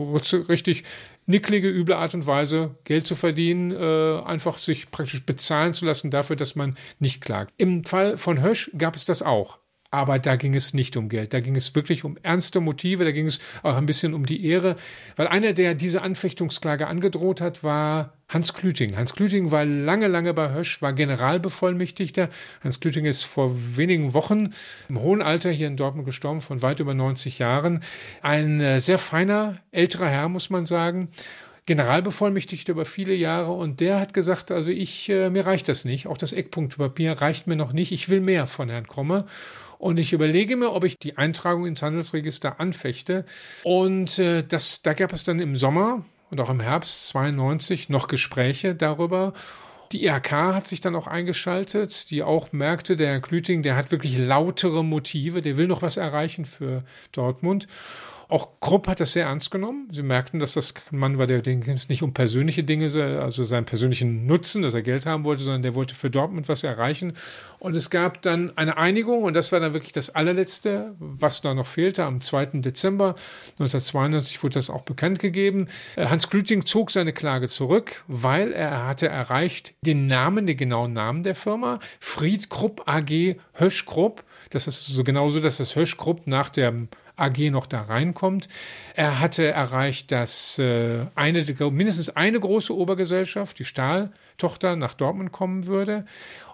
richtig nicklige, üble Art und Weise Geld zu verdienen, äh, einfach sich praktisch bezahlen zu lassen dafür, dass man nicht klagt. Im Fall von Hösch gab es das auch. Aber da ging es nicht um Geld. Da ging es wirklich um ernste Motive. Da ging es auch ein bisschen um die Ehre. Weil einer, der diese Anfechtungsklage angedroht hat, war Hans Klüting. Hans Klüting war lange, lange bei Hösch, war Generalbevollmächtigter. Hans Klüting ist vor wenigen Wochen im hohen Alter hier in Dortmund gestorben, von weit über 90 Jahren. Ein äh, sehr feiner, älterer Herr, muss man sagen. Generalbevollmächtigter über viele Jahre und der hat gesagt, also ich, äh, mir reicht das nicht. Auch das Eckpunktpapier reicht mir noch nicht. Ich will mehr von Herrn Kromme. Und ich überlege mir, ob ich die Eintragung ins Handelsregister anfechte. Und äh, das, da gab es dann im Sommer und auch im Herbst 92 noch Gespräche darüber. Die IHK hat sich dann auch eingeschaltet, die auch merkte, der Herr Klüting, der hat wirklich lautere Motive, der will noch was erreichen für Dortmund. Auch Krupp hat das sehr ernst genommen. Sie merkten, dass das ein Mann war, der es nicht um persönliche Dinge, also seinen persönlichen Nutzen, dass er Geld haben wollte, sondern der wollte für Dortmund was erreichen. Und es gab dann eine Einigung und das war dann wirklich das allerletzte, was da noch fehlte. Am 2. Dezember 1992 wurde das auch bekannt gegeben. Äh, Hans Glüting zog seine Klage zurück, weil er hatte erreicht den Namen, den genauen Namen der Firma, Fried Krupp AG Hösch Krupp. Das ist so genauso, dass das Hösch Krupp nach dem AG noch da reinkommt. Er hatte erreicht, dass äh, eine, mindestens eine große Obergesellschaft, die Stahltochter, nach Dortmund kommen würde.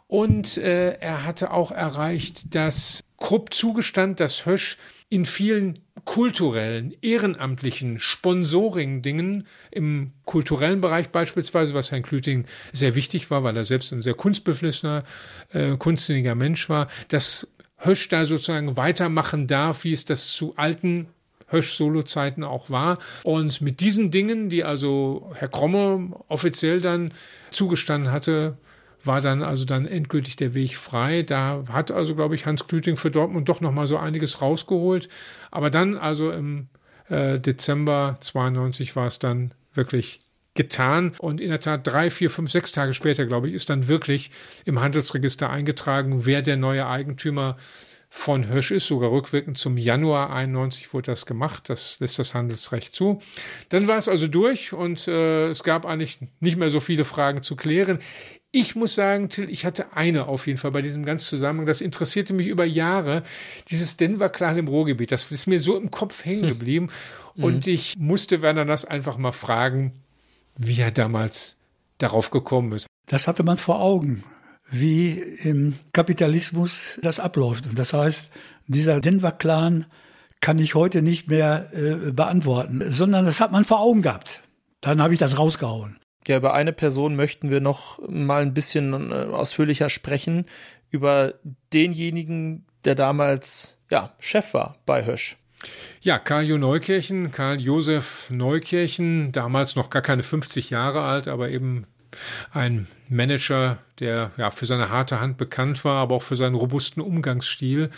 Und äh, er hatte auch erreicht, dass Krupp zugestand, dass Hösch in vielen kulturellen, ehrenamtlichen Sponsoring-Dingen im kulturellen Bereich beispielsweise, was Herrn Klüting sehr wichtig war, weil er selbst ein sehr kunstbeflissener, äh, kunstsinniger Mensch war, dass Hösch da sozusagen weitermachen darf, wie es das zu alten Hösch-Solo-Zeiten auch war. Und mit diesen Dingen, die also Herr Kromme offiziell dann zugestanden hatte, war dann also dann endgültig der Weg frei. Da hat also, glaube ich, Hans Klüting für Dortmund doch noch mal so einiges rausgeholt. Aber dann, also im äh, Dezember 92 war es dann wirklich getan. Und in der Tat drei, vier, fünf, sechs Tage später, glaube ich, ist dann wirklich im Handelsregister eingetragen, wer der neue Eigentümer von Hösch ist, sogar rückwirkend zum Januar 91 wurde das gemacht. Das lässt das Handelsrecht zu. Dann war es also durch und äh, es gab eigentlich nicht mehr so viele Fragen zu klären. Ich muss sagen, Till, ich hatte eine auf jeden Fall bei diesem ganzen Zusammenhang. Das interessierte mich über Jahre. Dieses Denver-Clan im Ruhrgebiet, das ist mir so im Kopf hängen geblieben. Hm. Und ich musste Werner das einfach mal fragen, wie er damals darauf gekommen ist. Das hatte man vor Augen, wie im Kapitalismus das abläuft. Und das heißt, dieser Denver-Clan kann ich heute nicht mehr äh, beantworten, sondern das hat man vor Augen gehabt. Dann habe ich das rausgehauen. Ja, über eine Person möchten wir noch mal ein bisschen äh, ausführlicher sprechen, über denjenigen, der damals ja, Chef war bei Hösch. Ja, Karl Neukirchen, Karl Josef Neukirchen, damals noch gar keine 50 Jahre alt, aber eben ein Manager, der ja für seine harte Hand bekannt war, aber auch für seinen robusten Umgangsstil.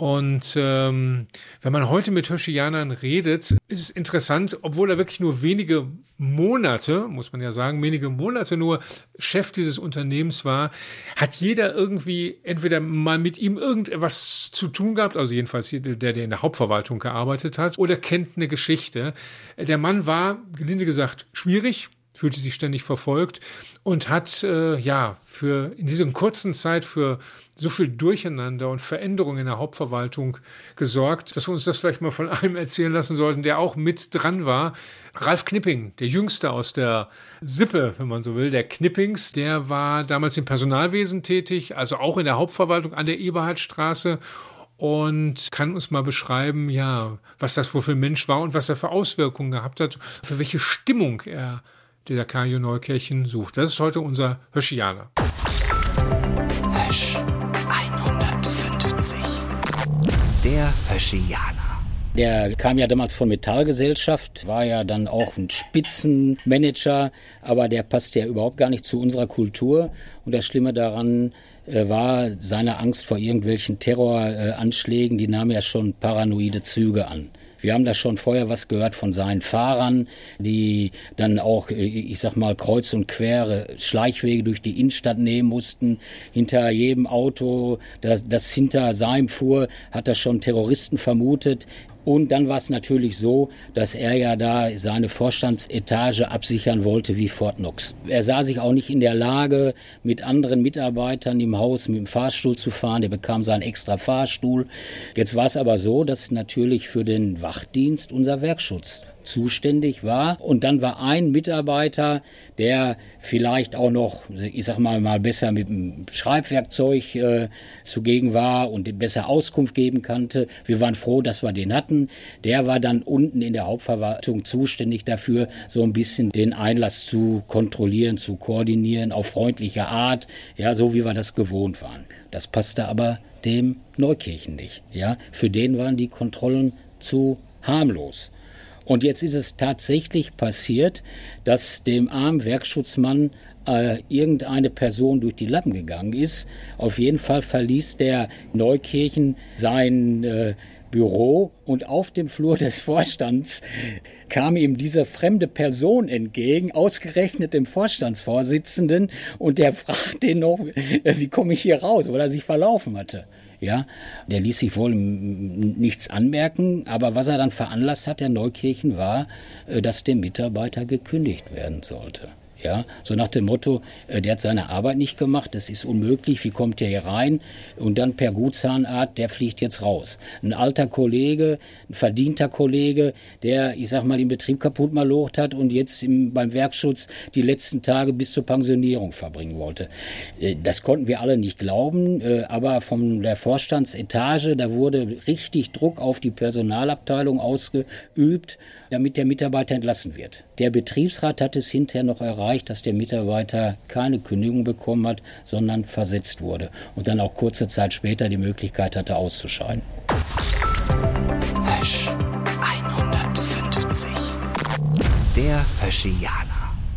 Und ähm, wenn man heute mit Hirschianern redet, ist es interessant, obwohl er wirklich nur wenige Monate, muss man ja sagen, wenige Monate nur Chef dieses Unternehmens war, hat jeder irgendwie entweder mal mit ihm irgendetwas zu tun gehabt, also jedenfalls der, der in der Hauptverwaltung gearbeitet hat, oder kennt eine Geschichte. Der Mann war, gelinde gesagt, schwierig, fühlte sich ständig verfolgt und hat äh, ja für in dieser kurzen Zeit für so viel Durcheinander und Veränderung in der Hauptverwaltung gesorgt, dass wir uns das vielleicht mal von einem erzählen lassen sollten, der auch mit dran war. Ralf Knipping, der Jüngste aus der Sippe, wenn man so will, der Knippings, der war damals im Personalwesen tätig, also auch in der Hauptverwaltung an der Eberhardstraße und kann uns mal beschreiben, ja, was das wohl für ein Mensch war und was er für Auswirkungen gehabt hat, für welche Stimmung er dieser Kajo Neukirchen sucht. Das ist heute unser Höschianer. Hösch 150. Der Höschianer. Der kam ja damals von Metallgesellschaft, war ja dann auch ein Spitzenmanager, aber der passte ja überhaupt gar nicht zu unserer Kultur. Und das Schlimme daran äh, war seine Angst vor irgendwelchen Terroranschlägen, die nahm ja schon paranoide Züge an. Wir haben da schon vorher was gehört von seinen Fahrern, die dann auch, äh, ich sag mal, kreuz und quere Schleichwege durch die Innenstadt nehmen mussten. Hinter jedem Auto, das, das hinter seinem fuhr, hat er schon Terroristen vermutet. Und dann war es natürlich so, dass er ja da seine Vorstandsetage absichern wollte wie Fort Knox. Er sah sich auch nicht in der Lage, mit anderen Mitarbeitern im Haus mit dem Fahrstuhl zu fahren. Er bekam seinen extra Fahrstuhl. Jetzt war es aber so, dass natürlich für den Wachdienst unser Werkschutz zuständig war. Und dann war ein Mitarbeiter, der vielleicht auch noch, ich sag mal, mal besser mit dem Schreibwerkzeug äh, zugegen war und besser Auskunft geben konnte. Wir waren froh, dass wir den hatten. Der war dann unten in der Hauptverwaltung zuständig dafür, so ein bisschen den Einlass zu kontrollieren, zu koordinieren, auf freundliche Art, ja, so wie wir das gewohnt waren. Das passte aber dem Neukirchen nicht, ja. Für den waren die Kontrollen zu harmlos. Und jetzt ist es tatsächlich passiert, dass dem armen Werkschutzmann äh, irgendeine Person durch die Lappen gegangen ist. Auf jeden Fall verließ der Neukirchen sein äh, Büro und auf dem Flur des Vorstands kam ihm diese fremde Person entgegen, ausgerechnet dem Vorstandsvorsitzenden, und der fragte ihn noch, wie komme ich hier raus, weil er sich verlaufen hatte. Ja, der ließ sich wohl nichts anmerken, aber was er dann veranlasst hat, der Neukirchen, war, äh, dass dem Mitarbeiter gekündigt werden sollte. Ja, so nach dem Motto, äh, der hat seine Arbeit nicht gemacht, das ist unmöglich, wie kommt der hier rein? Und dann per Gutzahnart, der fliegt jetzt raus. Ein alter Kollege, ein verdienter Kollege, der, ich sag mal, den Betrieb kaputt malocht hat und jetzt im, beim Werkschutz die letzten Tage bis zur Pensionierung verbringen wollte. Äh, das konnten wir alle nicht glauben, äh, aber von der Vorstandsetage, da wurde richtig Druck auf die Personalabteilung ausgeübt damit der Mitarbeiter entlassen wird. Der Betriebsrat hat es hinterher noch erreicht, dass der Mitarbeiter keine Kündigung bekommen hat, sondern versetzt wurde und dann auch kurze Zeit später die Möglichkeit hatte, auszuscheiden. Hösch 150. Der Höschianer.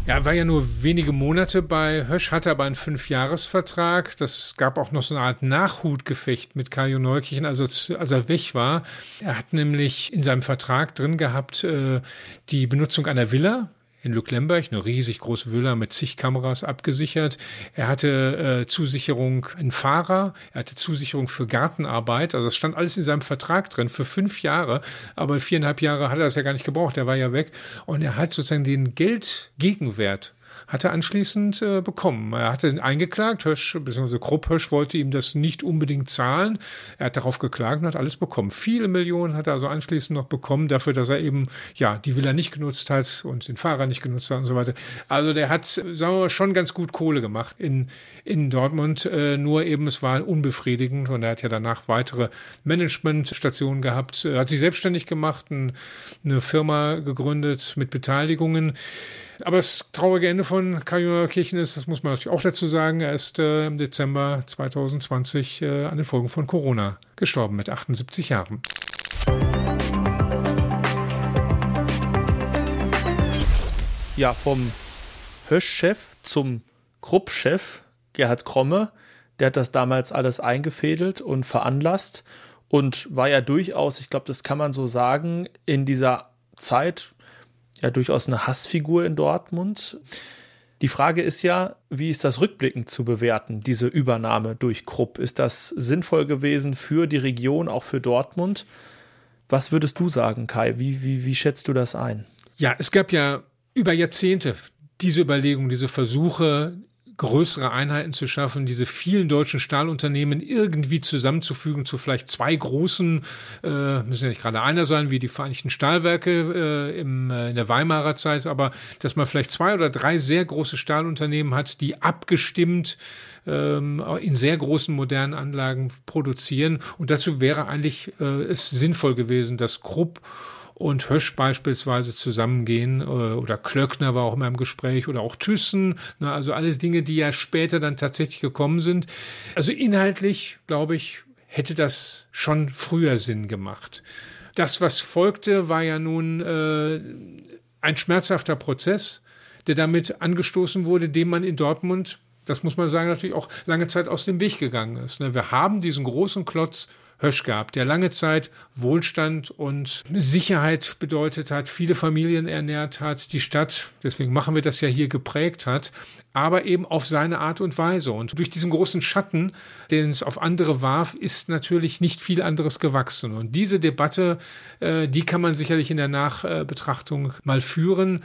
Ja, war ja nur wenige Monate bei Hösch, hatte aber einen Fünfjahresvertrag. Das gab auch noch so eine Art Nachhutgefecht mit Kajo Neukirchen, also als er weg war. Er hat nämlich in seinem Vertrag drin gehabt, äh, die Benutzung einer Villa in Lücklemberg, eine riesig große Villa mit zig Kameras abgesichert. Er hatte äh, Zusicherung ein Fahrer, er hatte Zusicherung für Gartenarbeit. Also das stand alles in seinem Vertrag drin für fünf Jahre. Aber viereinhalb Jahre hat er das ja gar nicht gebraucht, er war ja weg. Und er hat sozusagen den Geldgegenwert hat er anschließend äh, bekommen. Er hatte eingeklagt, Hösch, bzw. Krupp Hösch wollte ihm das nicht unbedingt zahlen. Er hat darauf geklagt und hat alles bekommen. Viele Millionen hat er also anschließend noch bekommen, dafür, dass er eben, ja, die Villa nicht genutzt hat und den Fahrer nicht genutzt hat und so weiter. Also der hat, sagen wir mal, schon ganz gut Kohle gemacht in, in Dortmund, äh, nur eben, es war unbefriedigend und er hat ja danach weitere Managementstationen gehabt, er hat sich selbstständig gemacht, ein, eine Firma gegründet mit Beteiligungen. Aber das traurige Ende von Karl Kirchen ist, das muss man natürlich auch dazu sagen, er ist äh, im Dezember 2020 äh, an den Folgen von Corona gestorben mit 78 Jahren. Ja, vom Hösch-Chef zum Krupp-Chef Gerhard Kromme, der hat das damals alles eingefädelt und veranlasst und war ja durchaus, ich glaube, das kann man so sagen, in dieser Zeit ja durchaus eine Hassfigur in Dortmund. Die Frage ist ja, wie ist das rückblickend zu bewerten, diese Übernahme durch Krupp? Ist das sinnvoll gewesen für die Region, auch für Dortmund? Was würdest du sagen, Kai? Wie, wie, wie schätzt du das ein? Ja, es gab ja über Jahrzehnte diese Überlegung, diese Versuche, größere Einheiten zu schaffen, diese vielen deutschen Stahlunternehmen irgendwie zusammenzufügen zu vielleicht zwei großen, äh, müssen ja nicht gerade einer sein, wie die Vereinigten Stahlwerke äh, im, äh, in der Weimarer Zeit, aber dass man vielleicht zwei oder drei sehr große Stahlunternehmen hat, die abgestimmt ähm, in sehr großen modernen Anlagen produzieren. Und dazu wäre eigentlich äh, es sinnvoll gewesen, dass Krupp und Hösch beispielsweise zusammengehen äh, oder Klöckner war auch immer im Gespräch oder auch Thyssen, ne, also alles Dinge, die ja später dann tatsächlich gekommen sind. Also inhaltlich, glaube ich, hätte das schon früher Sinn gemacht. Das, was folgte, war ja nun äh, ein schmerzhafter Prozess, der damit angestoßen wurde, dem man in Dortmund, das muss man sagen, natürlich auch lange Zeit aus dem Weg gegangen ist. Ne? Wir haben diesen großen Klotz Hösch gehabt, der lange Zeit Wohlstand und Sicherheit bedeutet hat, viele Familien ernährt hat, die Stadt, deswegen machen wir das ja hier, geprägt hat, aber eben auf seine Art und Weise. Und durch diesen großen Schatten, den es auf andere warf, ist natürlich nicht viel anderes gewachsen. Und diese Debatte, äh, die kann man sicherlich in der Nachbetrachtung mal führen.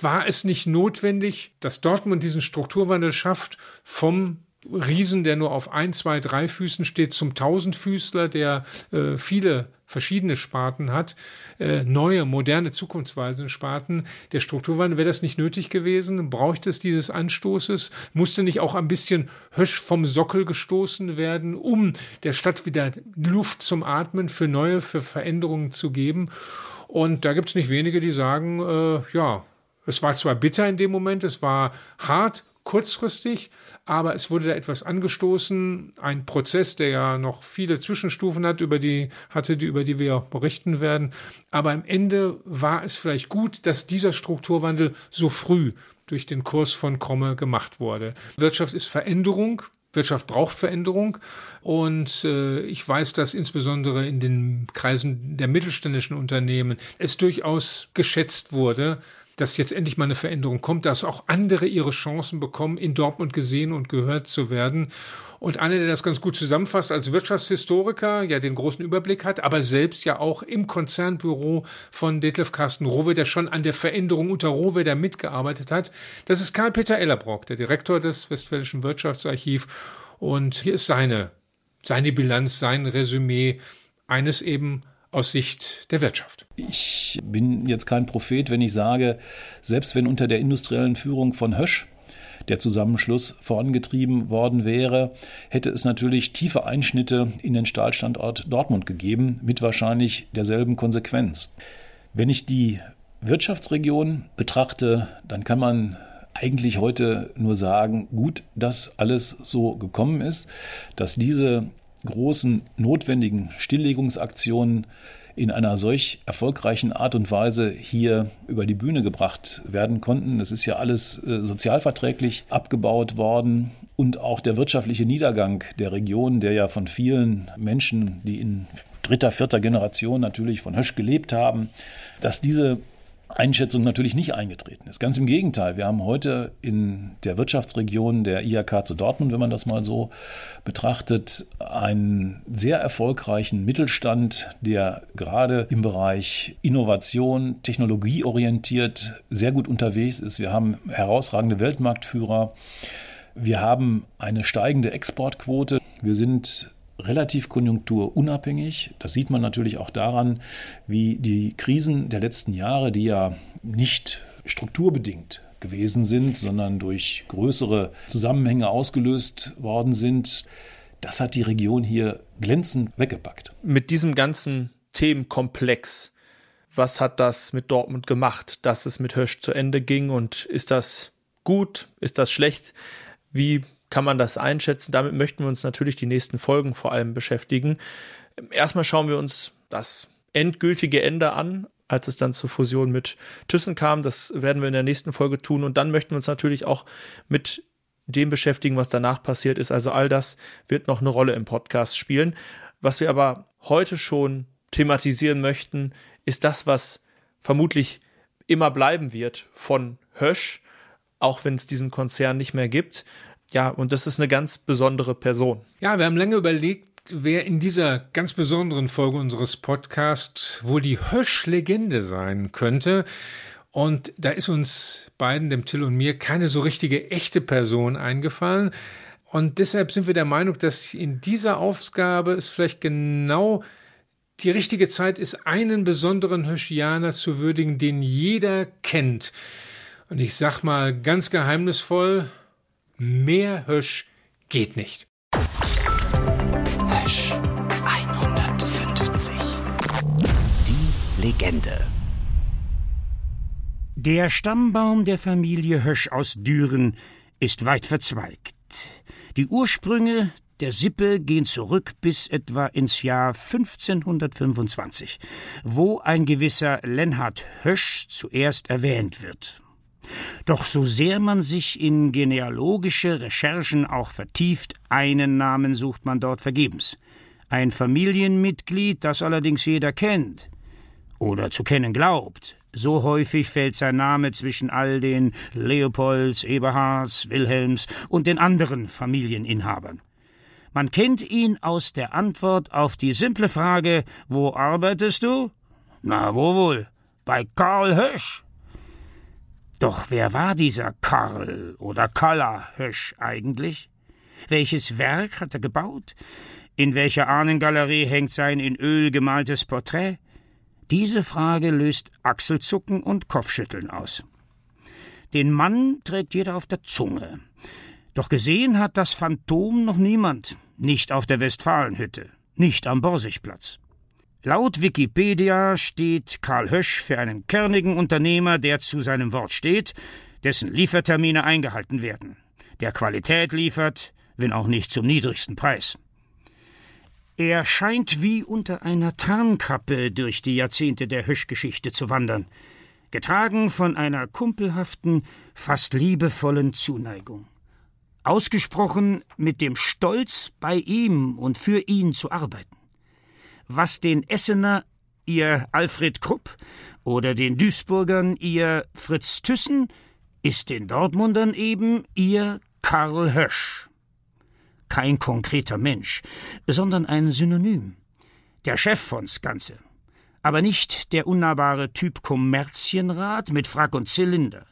War es nicht notwendig, dass Dortmund diesen Strukturwandel schafft vom Riesen, der nur auf ein, zwei, drei Füßen steht, zum Tausendfüßler, der äh, viele verschiedene Sparten hat, äh, neue, moderne, zukunftsweisende Sparten. Der Strukturwandel, wäre das nicht nötig gewesen? Braucht es dieses Anstoßes? Musste nicht auch ein bisschen Hösch vom Sockel gestoßen werden, um der Stadt wieder Luft zum Atmen für neue, für Veränderungen zu geben? Und da gibt es nicht wenige, die sagen, äh, ja, es war zwar bitter in dem Moment, es war hart, kurzfristig, aber es wurde da etwas angestoßen, ein Prozess, der ja noch viele Zwischenstufen hat, über die hatte, die über die wir auch berichten werden. Aber am Ende war es vielleicht gut, dass dieser Strukturwandel so früh durch den Kurs von Kromme gemacht wurde. Wirtschaft ist Veränderung. Wirtschaft braucht Veränderung und äh, ich weiß, dass insbesondere in den Kreisen der mittelständischen Unternehmen es durchaus geschätzt wurde, dass jetzt endlich mal eine Veränderung kommt, dass auch andere ihre Chancen bekommen, in Dortmund gesehen und gehört zu werden. Und einer, der das ganz gut zusammenfasst als Wirtschaftshistoriker, ja den großen Überblick hat, aber selbst ja auch im Konzernbüro von Detlef Carsten Rowe, der schon an der Veränderung unter Rowe da mitgearbeitet hat, das ist Karl-Peter Ellerbrock, der Direktor des Westfälischen Wirtschaftsarchiv. Und hier ist seine, seine Bilanz, sein Resümee eines eben aus Sicht der Wirtschaft. Ich bin jetzt kein Prophet, wenn ich sage, selbst wenn unter der industriellen Führung von Hösch der Zusammenschluss vorangetrieben worden wäre, hätte es natürlich tiefe Einschnitte in den Stahlstandort Dortmund gegeben, mit wahrscheinlich derselben Konsequenz. Wenn ich die Wirtschaftsregion betrachte, dann kann man eigentlich heute nur sagen, gut, dass alles so gekommen ist, dass diese großen notwendigen Stilllegungsaktionen in einer solch erfolgreichen Art und Weise hier über die Bühne gebracht werden konnten. Das ist ja alles äh, sozialverträglich abgebaut worden und auch der wirtschaftliche Niedergang der Region, der ja von vielen Menschen, die in dritter, vierter Generation natürlich von Hösch gelebt haben, dass diese Einschätzung natürlich nicht eingetreten ist. Ganz im Gegenteil, wir haben heute in der Wirtschaftsregion der IHK zu Dortmund, wenn man das mal so betrachtet, einen sehr erfolgreichen Mittelstand, der gerade im Bereich Innovation, technologieorientiert sehr gut unterwegs ist. Wir haben herausragende Weltmarktführer. Wir haben eine steigende Exportquote. Wir sind relativ konjunkturunabhängig. Das sieht man natürlich auch daran, wie die Krisen der letzten Jahre, die ja nicht strukturbedingt gewesen sind, sondern durch größere Zusammenhänge ausgelöst worden sind, das hat die Region hier glänzend weggepackt. Mit diesem ganzen Themenkomplex, was hat das mit Dortmund gemacht, dass es mit Hösch zu Ende ging und ist das gut, ist das schlecht? Wie kann man das einschätzen? Damit möchten wir uns natürlich die nächsten Folgen vor allem beschäftigen. Erstmal schauen wir uns das endgültige Ende an, als es dann zur Fusion mit Thyssen kam. Das werden wir in der nächsten Folge tun. Und dann möchten wir uns natürlich auch mit dem beschäftigen, was danach passiert ist. Also all das wird noch eine Rolle im Podcast spielen. Was wir aber heute schon thematisieren möchten, ist das, was vermutlich immer bleiben wird von Hösch, auch wenn es diesen Konzern nicht mehr gibt. Ja, und das ist eine ganz besondere Person. Ja, wir haben lange überlegt, wer in dieser ganz besonderen Folge unseres Podcasts wohl die Hösch-Legende sein könnte. Und da ist uns beiden, dem Till und mir, keine so richtige echte Person eingefallen. Und deshalb sind wir der Meinung, dass in dieser Aufgabe es vielleicht genau die richtige Zeit ist, einen besonderen Höschianer zu würdigen, den jeder kennt. Und ich sag mal ganz geheimnisvoll, Mehr Hösch geht nicht. Hösch 150. Die Legende. Der Stammbaum der Familie Hösch aus Düren ist weit verzweigt. Die Ursprünge der Sippe gehen zurück bis etwa ins Jahr 1525, wo ein gewisser Lenhard Hösch zuerst erwähnt wird. Doch so sehr man sich in genealogische Recherchen auch vertieft, einen Namen sucht man dort vergebens. Ein Familienmitglied, das allerdings jeder kennt oder zu kennen glaubt. So häufig fällt sein Name zwischen all den Leopolds, Eberhards, Wilhelms und den anderen Familieninhabern. Man kennt ihn aus der Antwort auf die simple Frage Wo arbeitest du? Na, wo wohl? Bei Karl Hösch. Doch wer war dieser Karl oder Kalla Hösch eigentlich? Welches Werk hat er gebaut? In welcher Ahnengalerie hängt sein in Öl gemaltes Porträt? Diese Frage löst Achselzucken und Kopfschütteln aus. Den Mann trägt jeder auf der Zunge. Doch gesehen hat das Phantom noch niemand, nicht auf der Westfalenhütte, nicht am Borsigplatz. Laut Wikipedia steht Karl Hösch für einen kernigen Unternehmer, der zu seinem Wort steht, dessen Liefertermine eingehalten werden, der Qualität liefert, wenn auch nicht zum niedrigsten Preis. Er scheint wie unter einer Tarnkappe durch die Jahrzehnte der Hösch-Geschichte zu wandern, getragen von einer kumpelhaften, fast liebevollen Zuneigung. Ausgesprochen mit dem Stolz, bei ihm und für ihn zu arbeiten was den Essener ihr Alfred Krupp oder den Duisburgern ihr Fritz Thyssen, ist den Dortmundern eben ihr Karl Hösch. Kein konkreter Mensch, sondern ein Synonym. Der Chef von's Ganze. Aber nicht der unnahbare Typ Kommerzienrat mit Frack und Zylinder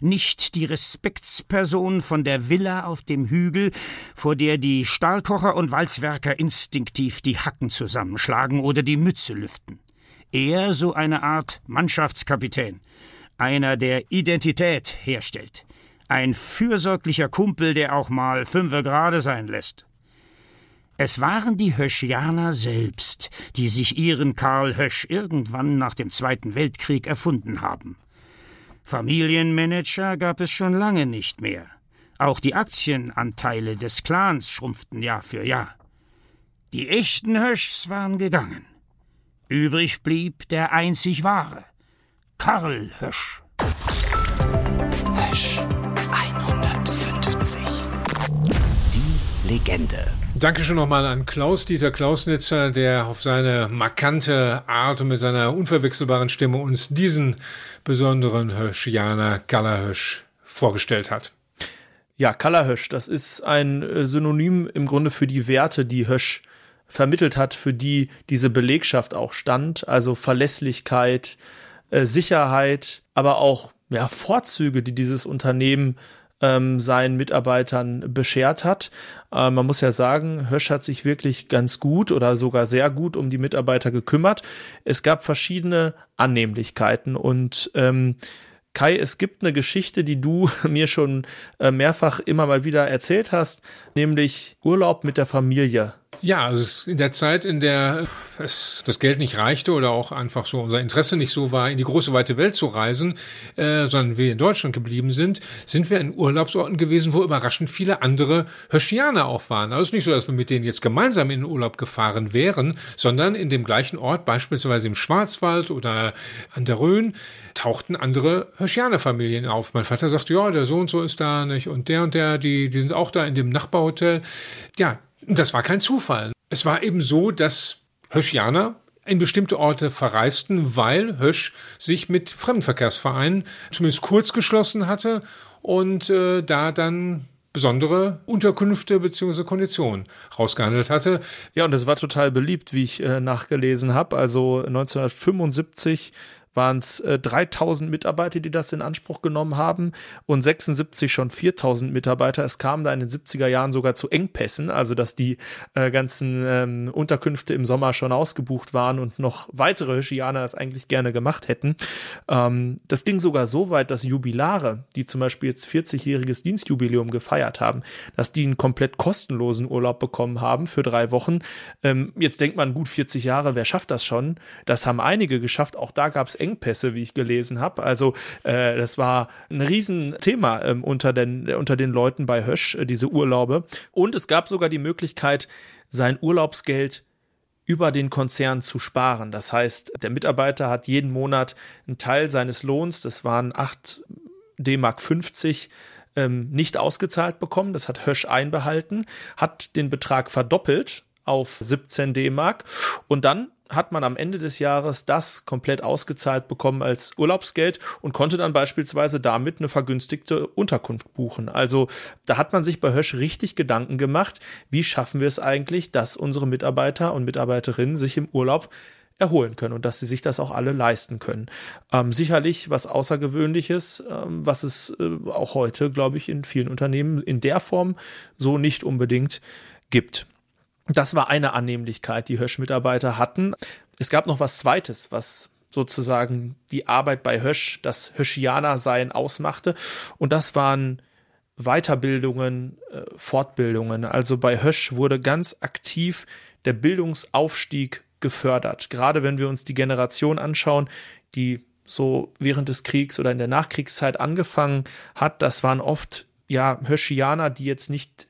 nicht die Respektsperson von der Villa auf dem Hügel, vor der die Stahlkocher und Walzwerker instinktiv die Hacken zusammenschlagen oder die Mütze lüften. Er so eine Art Mannschaftskapitän, einer, der Identität herstellt, ein fürsorglicher Kumpel, der auch mal fünfe gerade sein lässt. Es waren die Höschianer selbst, die sich ihren Karl Hösch irgendwann nach dem Zweiten Weltkrieg erfunden haben. Familienmanager gab es schon lange nicht mehr. Auch die Aktienanteile des Clans schrumpften Jahr für Jahr. Die echten Höschs waren gegangen. Übrig blieb der einzig wahre, Karl Hösch. Hösch 150. Die Legende. Dankeschön nochmal an Klaus-Dieter Klausnitzer, der auf seine markante Art und mit seiner unverwechselbaren Stimme uns diesen besonderen Höschianer Kallerhösch vorgestellt hat. Ja, Kallerhösch, das ist ein äh, Synonym im Grunde für die Werte, die Hösch vermittelt hat, für die diese Belegschaft auch stand, also Verlässlichkeit, äh, Sicherheit, aber auch ja, Vorzüge, die dieses Unternehmen ähm, seinen Mitarbeitern beschert hat. Äh, man muss ja sagen, Hösch hat sich wirklich ganz gut oder sogar sehr gut um die Mitarbeiter gekümmert. Es gab verschiedene Annehmlichkeiten und ähm, Kai, es gibt eine Geschichte, die du mir schon äh, mehrfach immer mal wieder erzählt hast, nämlich Urlaub mit der Familie. Ja, also in der Zeit, in der es, das Geld nicht reichte oder auch einfach so unser Interesse nicht so war, in die große weite Welt zu reisen, äh, sondern wir in Deutschland geblieben sind, sind wir in Urlaubsorten gewesen, wo überraschend viele andere Höschianer auch waren. Also es ist nicht so, dass wir mit denen jetzt gemeinsam in den Urlaub gefahren wären, sondern in dem gleichen Ort, beispielsweise im Schwarzwald oder an der Rhön, tauchten andere Höschianer-Familien auf. Mein Vater sagte, ja, der Sohn so ist da, nicht? Und der und der, die, die sind auch da in dem Nachbarhotel. Ja, das war kein Zufall. Es war eben so, dass Höschianer in bestimmte Orte verreisten, weil Hösch sich mit Fremdenverkehrsvereinen zumindest kurz geschlossen hatte und äh, da dann besondere Unterkünfte bzw. Konditionen rausgehandelt hatte. Ja, und das war total beliebt, wie ich äh, nachgelesen habe. Also 1975 waren es äh, 3000 Mitarbeiter, die das in Anspruch genommen haben und 76 schon 4000 Mitarbeiter. Es kam da in den 70er Jahren sogar zu Engpässen, also dass die äh, ganzen ähm, Unterkünfte im Sommer schon ausgebucht waren und noch weitere Hüschianer das eigentlich gerne gemacht hätten. Ähm, das ging sogar so weit, dass Jubilare, die zum Beispiel jetzt 40-jähriges Dienstjubiläum gefeiert haben, dass die einen komplett kostenlosen Urlaub bekommen haben für drei Wochen. Ähm, jetzt denkt man, gut 40 Jahre, wer schafft das schon? Das haben einige geschafft. Auch da gab es Engpässe, wie ich gelesen habe. Also äh, das war ein Riesenthema ähm, unter, den, unter den Leuten bei Hösch, äh, diese Urlaube. Und es gab sogar die Möglichkeit, sein Urlaubsgeld über den Konzern zu sparen. Das heißt, der Mitarbeiter hat jeden Monat einen Teil seines Lohns, das waren 8 D-Mark 50, ähm, nicht ausgezahlt bekommen. Das hat Hösch einbehalten, hat den Betrag verdoppelt auf 17 D-Mark und dann hat man am Ende des Jahres das komplett ausgezahlt bekommen als Urlaubsgeld und konnte dann beispielsweise damit eine vergünstigte Unterkunft buchen. Also da hat man sich bei Hösch richtig Gedanken gemacht, wie schaffen wir es eigentlich, dass unsere Mitarbeiter und Mitarbeiterinnen sich im Urlaub erholen können und dass sie sich das auch alle leisten können. Ähm, sicherlich was Außergewöhnliches, ähm, was es äh, auch heute, glaube ich, in vielen Unternehmen in der Form so nicht unbedingt gibt. Das war eine Annehmlichkeit, die Hösch-Mitarbeiter hatten. Es gab noch was Zweites, was sozusagen die Arbeit bei Hösch, das Höschianer-Sein ausmachte. Und das waren Weiterbildungen, äh, Fortbildungen. Also bei Hösch wurde ganz aktiv der Bildungsaufstieg gefördert. Gerade wenn wir uns die Generation anschauen, die so während des Kriegs oder in der Nachkriegszeit angefangen hat, das waren oft ja Höschianer, die jetzt nicht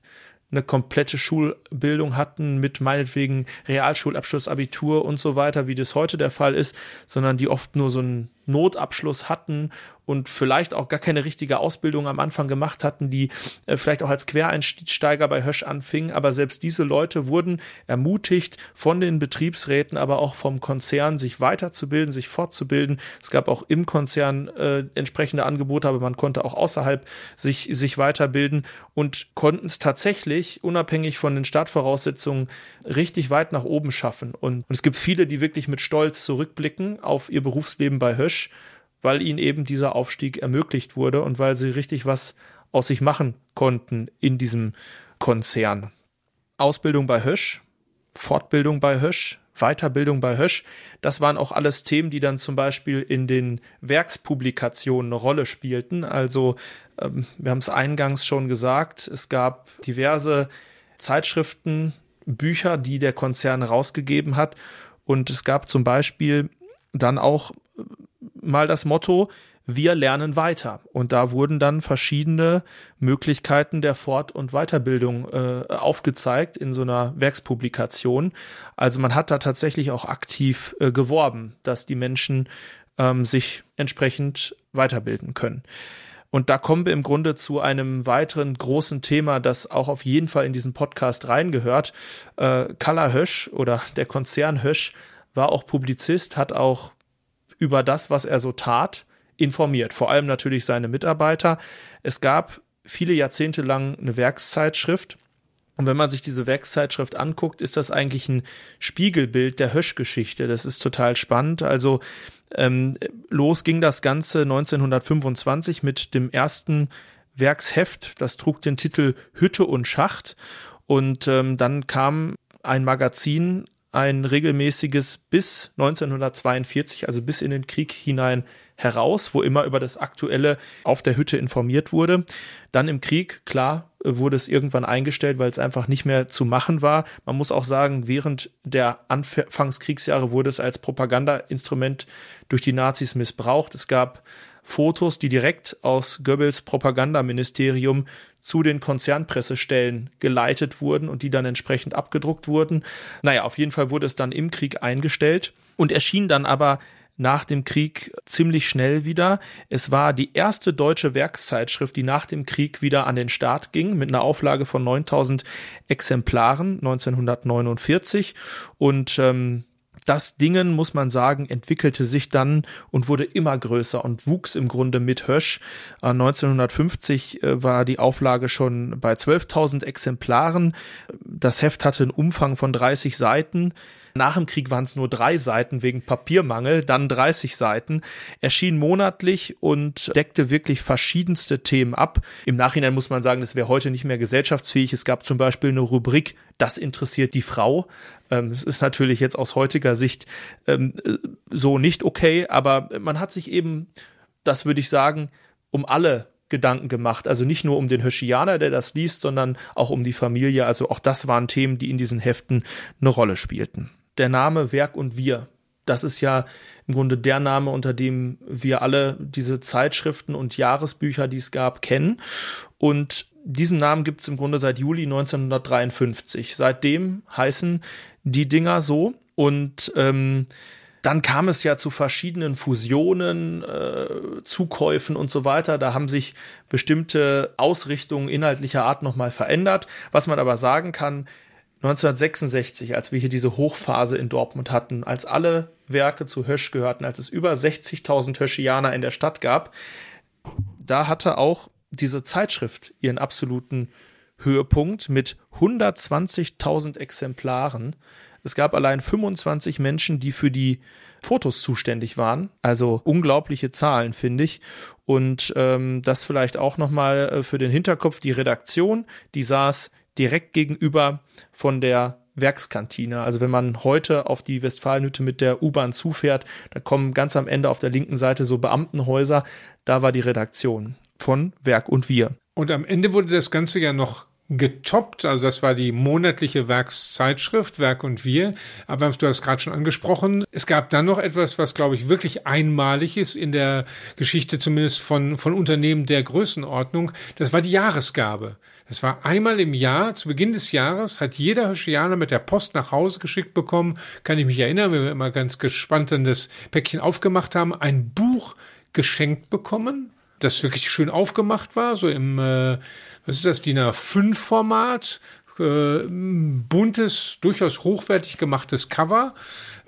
eine komplette Schulbildung hatten mit meinetwegen Realschulabschluss, Abitur und so weiter, wie das heute der Fall ist, sondern die oft nur so einen Notabschluss hatten und vielleicht auch gar keine richtige Ausbildung am Anfang gemacht hatten, die äh, vielleicht auch als Quereinsteiger bei Hösch anfingen. Aber selbst diese Leute wurden ermutigt von den Betriebsräten, aber auch vom Konzern, sich weiterzubilden, sich fortzubilden. Es gab auch im Konzern äh, entsprechende Angebote, aber man konnte auch außerhalb sich, sich weiterbilden und konnten es tatsächlich unabhängig von den Startvoraussetzungen richtig weit nach oben schaffen. Und, und es gibt viele, die wirklich mit Stolz zurückblicken auf ihr Berufsleben bei Hösch weil ihnen eben dieser Aufstieg ermöglicht wurde und weil sie richtig was aus sich machen konnten in diesem Konzern. Ausbildung bei Hösch, Fortbildung bei Hösch, Weiterbildung bei Hösch, das waren auch alles Themen, die dann zum Beispiel in den Werkspublikationen eine Rolle spielten. Also ähm, wir haben es eingangs schon gesagt, es gab diverse Zeitschriften, Bücher, die der Konzern rausgegeben hat. Und es gab zum Beispiel dann auch mal das Motto, wir lernen weiter. Und da wurden dann verschiedene Möglichkeiten der Fort- und Weiterbildung äh, aufgezeigt in so einer Werkspublikation. Also man hat da tatsächlich auch aktiv äh, geworben, dass die Menschen ähm, sich entsprechend weiterbilden können. Und da kommen wir im Grunde zu einem weiteren großen Thema, das auch auf jeden Fall in diesen Podcast reingehört. Äh, Kalla Hösch oder der Konzern Hösch war auch Publizist, hat auch über das, was er so tat, informiert. Vor allem natürlich seine Mitarbeiter. Es gab viele Jahrzehnte lang eine Werkszeitschrift. Und wenn man sich diese Werkszeitschrift anguckt, ist das eigentlich ein Spiegelbild der Hösch-Geschichte. Das ist total spannend. Also ähm, los ging das Ganze 1925 mit dem ersten Werksheft. Das trug den Titel Hütte und Schacht. Und ähm, dann kam ein Magazin ein regelmäßiges bis 1942, also bis in den Krieg hinein heraus, wo immer über das Aktuelle auf der Hütte informiert wurde. Dann im Krieg, klar, wurde es irgendwann eingestellt, weil es einfach nicht mehr zu machen war. Man muss auch sagen, während der Anfangskriegsjahre wurde es als Propagandainstrument durch die Nazis missbraucht. Es gab Fotos, die direkt aus Goebbels Propagandaministerium zu den Konzernpressestellen geleitet wurden und die dann entsprechend abgedruckt wurden. Naja, auf jeden Fall wurde es dann im Krieg eingestellt und erschien dann aber nach dem Krieg ziemlich schnell wieder. Es war die erste deutsche Werkszeitschrift, die nach dem Krieg wieder an den Start ging, mit einer Auflage von 9000 Exemplaren 1949. Und ähm, das Dingen, muss man sagen, entwickelte sich dann und wurde immer größer und wuchs im Grunde mit Hösch. 1950 äh, war die Auflage schon bei 12.000 Exemplaren. Das Heft hatte einen Umfang von 30 Seiten. Nach dem Krieg waren es nur drei Seiten wegen Papiermangel, dann 30 Seiten, erschien monatlich und deckte wirklich verschiedenste Themen ab. Im Nachhinein muss man sagen, das wäre heute nicht mehr gesellschaftsfähig. Es gab zum Beispiel eine Rubrik, das interessiert die Frau. Ähm, es ist natürlich jetzt aus heutiger Sicht ähm, so nicht okay, aber man hat sich eben, das würde ich sagen, um alle Gedanken gemacht. Also nicht nur um den Höschianer, der das liest, sondern auch um die Familie. Also auch das waren Themen, die in diesen Heften eine Rolle spielten. Der Name Werk und Wir, das ist ja im Grunde der Name, unter dem wir alle diese Zeitschriften und Jahresbücher, die es gab, kennen. Und diesen Namen gibt es im Grunde seit Juli 1953. Seitdem heißen die Dinger so. Und ähm, dann kam es ja zu verschiedenen Fusionen, äh, Zukäufen und so weiter. Da haben sich bestimmte Ausrichtungen inhaltlicher Art nochmal verändert. Was man aber sagen kann, 1966, als wir hier diese Hochphase in Dortmund hatten, als alle Werke zu Hösch gehörten, als es über 60.000 Höschianer in der Stadt gab, da hatte auch diese Zeitschrift ihren absoluten Höhepunkt mit 120.000 Exemplaren. Es gab allein 25 Menschen, die für die Fotos zuständig waren. Also unglaubliche Zahlen, finde ich. Und ähm, das vielleicht auch nochmal äh, für den Hinterkopf. Die Redaktion, die saß direkt gegenüber von der Werkskantine. Also wenn man heute auf die Westfalenhütte mit der U-Bahn zufährt, da kommen ganz am Ende auf der linken Seite so Beamtenhäuser. Da war die Redaktion von Werk und Wir. Und am Ende wurde das Ganze ja noch getoppt. Also das war die monatliche Werkszeitschrift, Werk und Wir. Aber du hast gerade schon angesprochen. Es gab dann noch etwas, was, glaube ich, wirklich einmalig ist in der Geschichte zumindest von, von Unternehmen der Größenordnung. Das war die Jahresgabe. Das war einmal im Jahr, zu Beginn des Jahres, hat jeder Hoschianer mit der Post nach Hause geschickt bekommen. Kann ich mich erinnern, wenn wir immer ganz gespannt dann das Päckchen aufgemacht haben, ein Buch geschenkt bekommen, das wirklich schön aufgemacht war, so im äh, was ist das, DIN A5-Format, äh, buntes, durchaus hochwertig gemachtes Cover.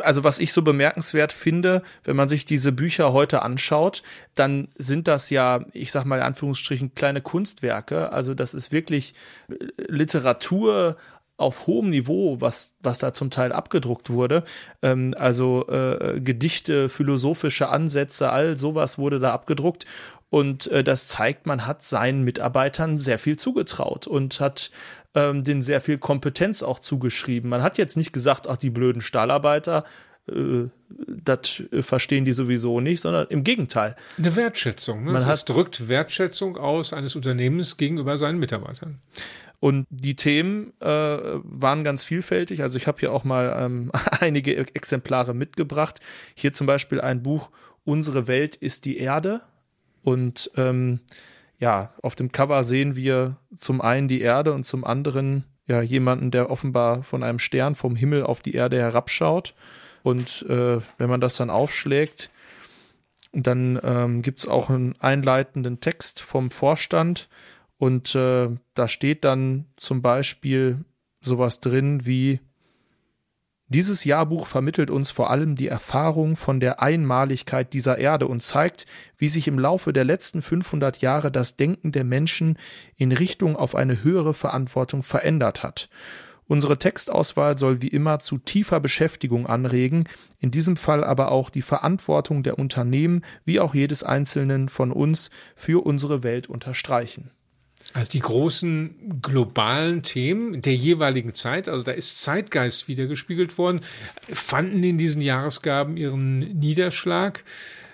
Also was ich so bemerkenswert finde, wenn man sich diese Bücher heute anschaut, dann sind das ja, ich sag mal in Anführungsstrichen, kleine Kunstwerke. Also das ist wirklich äh, Literatur auf hohem Niveau, was, was da zum Teil abgedruckt wurde. Ähm, also äh, Gedichte, philosophische Ansätze, all sowas wurde da abgedruckt. Und äh, das zeigt, man hat seinen Mitarbeitern sehr viel zugetraut und hat ähm, denen sehr viel Kompetenz auch zugeschrieben. Man hat jetzt nicht gesagt, ach, die blöden Stahlarbeiter, äh, das verstehen die sowieso nicht, sondern im Gegenteil. Eine Wertschätzung. Ne? Man das hat, drückt Wertschätzung aus eines Unternehmens gegenüber seinen Mitarbeitern. Und die Themen äh, waren ganz vielfältig. Also ich habe hier auch mal ähm, einige Exemplare mitgebracht. Hier zum Beispiel ein Buch Unsere Welt ist die Erde und ähm, ja, auf dem Cover sehen wir zum einen die Erde und zum anderen ja jemanden, der offenbar von einem Stern vom Himmel auf die Erde herabschaut. Und äh, wenn man das dann aufschlägt, dann ähm, gibt es auch einen einleitenden Text vom Vorstand. Und äh, da steht dann zum Beispiel sowas drin wie dieses Jahrbuch vermittelt uns vor allem die Erfahrung von der Einmaligkeit dieser Erde und zeigt, wie sich im Laufe der letzten 500 Jahre das Denken der Menschen in Richtung auf eine höhere Verantwortung verändert hat. Unsere Textauswahl soll wie immer zu tiefer Beschäftigung anregen, in diesem Fall aber auch die Verantwortung der Unternehmen wie auch jedes Einzelnen von uns für unsere Welt unterstreichen. Also die großen globalen Themen der jeweiligen Zeit, also da ist Zeitgeist wiedergespiegelt worden, fanden in diesen Jahresgaben ihren Niederschlag,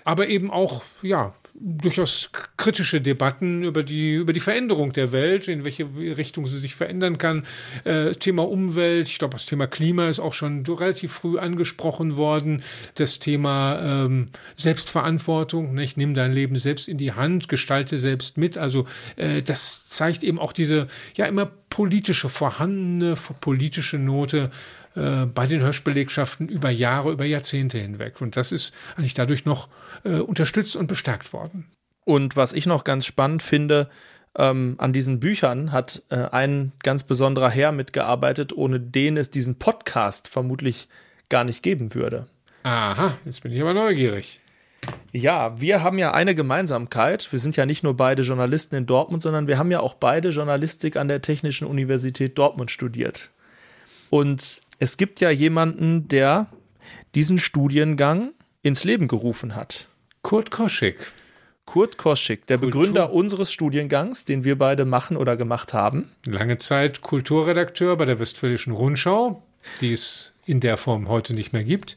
aber eben auch, ja, durchaus kritische Debatten über die, über die Veränderung der Welt, in welche Richtung sie sich verändern kann. Äh, Thema Umwelt, ich glaube, das Thema Klima ist auch schon relativ früh angesprochen worden. Das Thema ähm, Selbstverantwortung, nicht? nimm dein Leben selbst in die Hand, gestalte selbst mit. Also äh, das zeigt eben auch diese ja immer politische, vorhandene politische Note äh, bei den Hirschbelegschaften über Jahre, über Jahrzehnte hinweg. Und das ist eigentlich dadurch noch äh, unterstützt und bestärkt worden. Und was ich noch ganz spannend finde, ähm, an diesen Büchern hat äh, ein ganz besonderer Herr mitgearbeitet, ohne den es diesen Podcast vermutlich gar nicht geben würde. Aha, jetzt bin ich aber neugierig. Ja, wir haben ja eine Gemeinsamkeit. Wir sind ja nicht nur beide Journalisten in Dortmund, sondern wir haben ja auch beide Journalistik an der Technischen Universität Dortmund studiert. Und Es gibt ja jemanden, der diesen Studiengang ins Leben gerufen hat. Kurt Koschik. Kurt Koschik, der Kultur- Begründer unseres Studiengangs, den wir beide machen oder gemacht haben. Lange Zeit Kulturredakteur bei der Westfälischen Rundschau, die es in der Form heute nicht mehr gibt.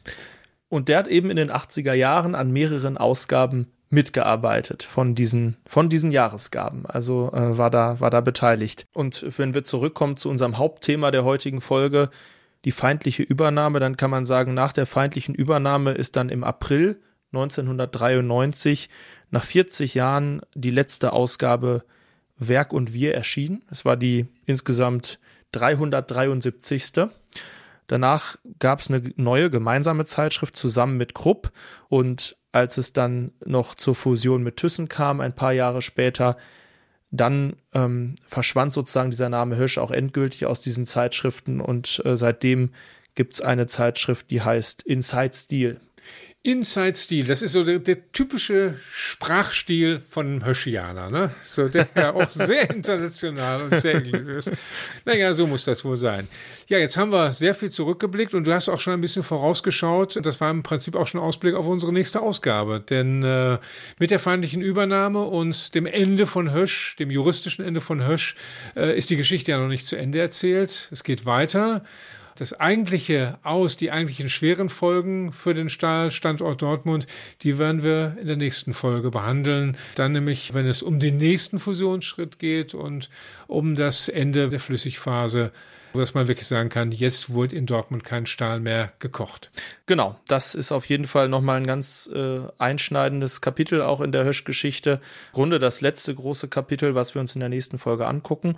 Und der hat eben in den 80er Jahren an mehreren Ausgaben mitgearbeitet von diesen, von diesen Jahresgaben. Also äh, war, da, war da beteiligt. Und wenn wir zurückkommen zu unserem Hauptthema der heutigen Folge, die feindliche Übernahme, dann kann man sagen, nach der feindlichen Übernahme ist dann im April 1993 nach 40 Jahren die letzte Ausgabe Werk und Wir erschienen. Es war die insgesamt 373. Danach gab es eine neue gemeinsame Zeitschrift zusammen mit Krupp und als es dann noch zur Fusion mit Thyssen kam, ein paar Jahre später, dann ähm, verschwand sozusagen dieser Name Hirsch auch endgültig aus diesen Zeitschriften und äh, seitdem gibt es eine Zeitschrift, die heißt Inside Steel. Inside-Stil, das ist so der, der typische Sprachstil von Höschianer, ne? So, der ja auch sehr international und sehr englisch ist. Naja, so muss das wohl sein. Ja, jetzt haben wir sehr viel zurückgeblickt und du hast auch schon ein bisschen vorausgeschaut. Das war im Prinzip auch schon Ausblick auf unsere nächste Ausgabe. Denn äh, mit der feindlichen Übernahme und dem Ende von Hösch, dem juristischen Ende von Hösch, äh, ist die Geschichte ja noch nicht zu Ende erzählt. Es geht weiter das eigentliche Aus, die eigentlichen schweren Folgen für den Stahlstandort Dortmund, die werden wir in der nächsten Folge behandeln. Dann nämlich, wenn es um den nächsten Fusionsschritt geht und um das Ende der Flüssigphase, dass man wirklich sagen kann, jetzt wurde in Dortmund kein Stahl mehr gekocht. Genau, das ist auf jeden Fall nochmal ein ganz äh, einschneidendes Kapitel auch in der Hösch-Geschichte. Im Grunde das letzte große Kapitel, was wir uns in der nächsten Folge angucken.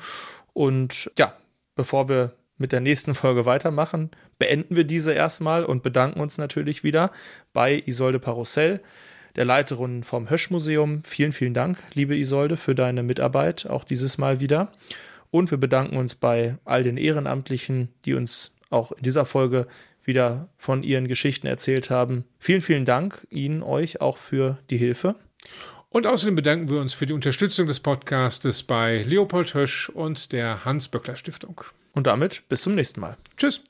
Und ja, bevor wir mit der nächsten Folge weitermachen, beenden wir diese erstmal und bedanken uns natürlich wieder bei Isolde Parussell, der Leiterin vom Hösch-Museum. Vielen, vielen Dank, liebe Isolde, für deine Mitarbeit, auch dieses Mal wieder. Und wir bedanken uns bei all den Ehrenamtlichen, die uns auch in dieser Folge wieder von ihren Geschichten erzählt haben. Vielen, vielen Dank Ihnen, euch auch für die Hilfe. Und außerdem bedanken wir uns für die Unterstützung des Podcastes bei Leopold Hösch und der Hans-Böckler-Stiftung. Und damit bis zum nächsten Mal. Tschüss.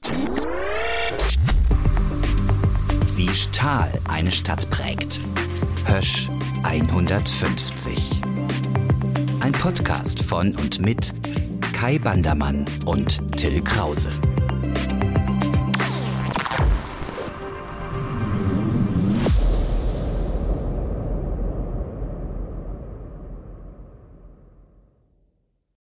Wie Stahl eine Stadt prägt. Hösch 150. Ein Podcast von und mit Kai Bandermann und Till Krause.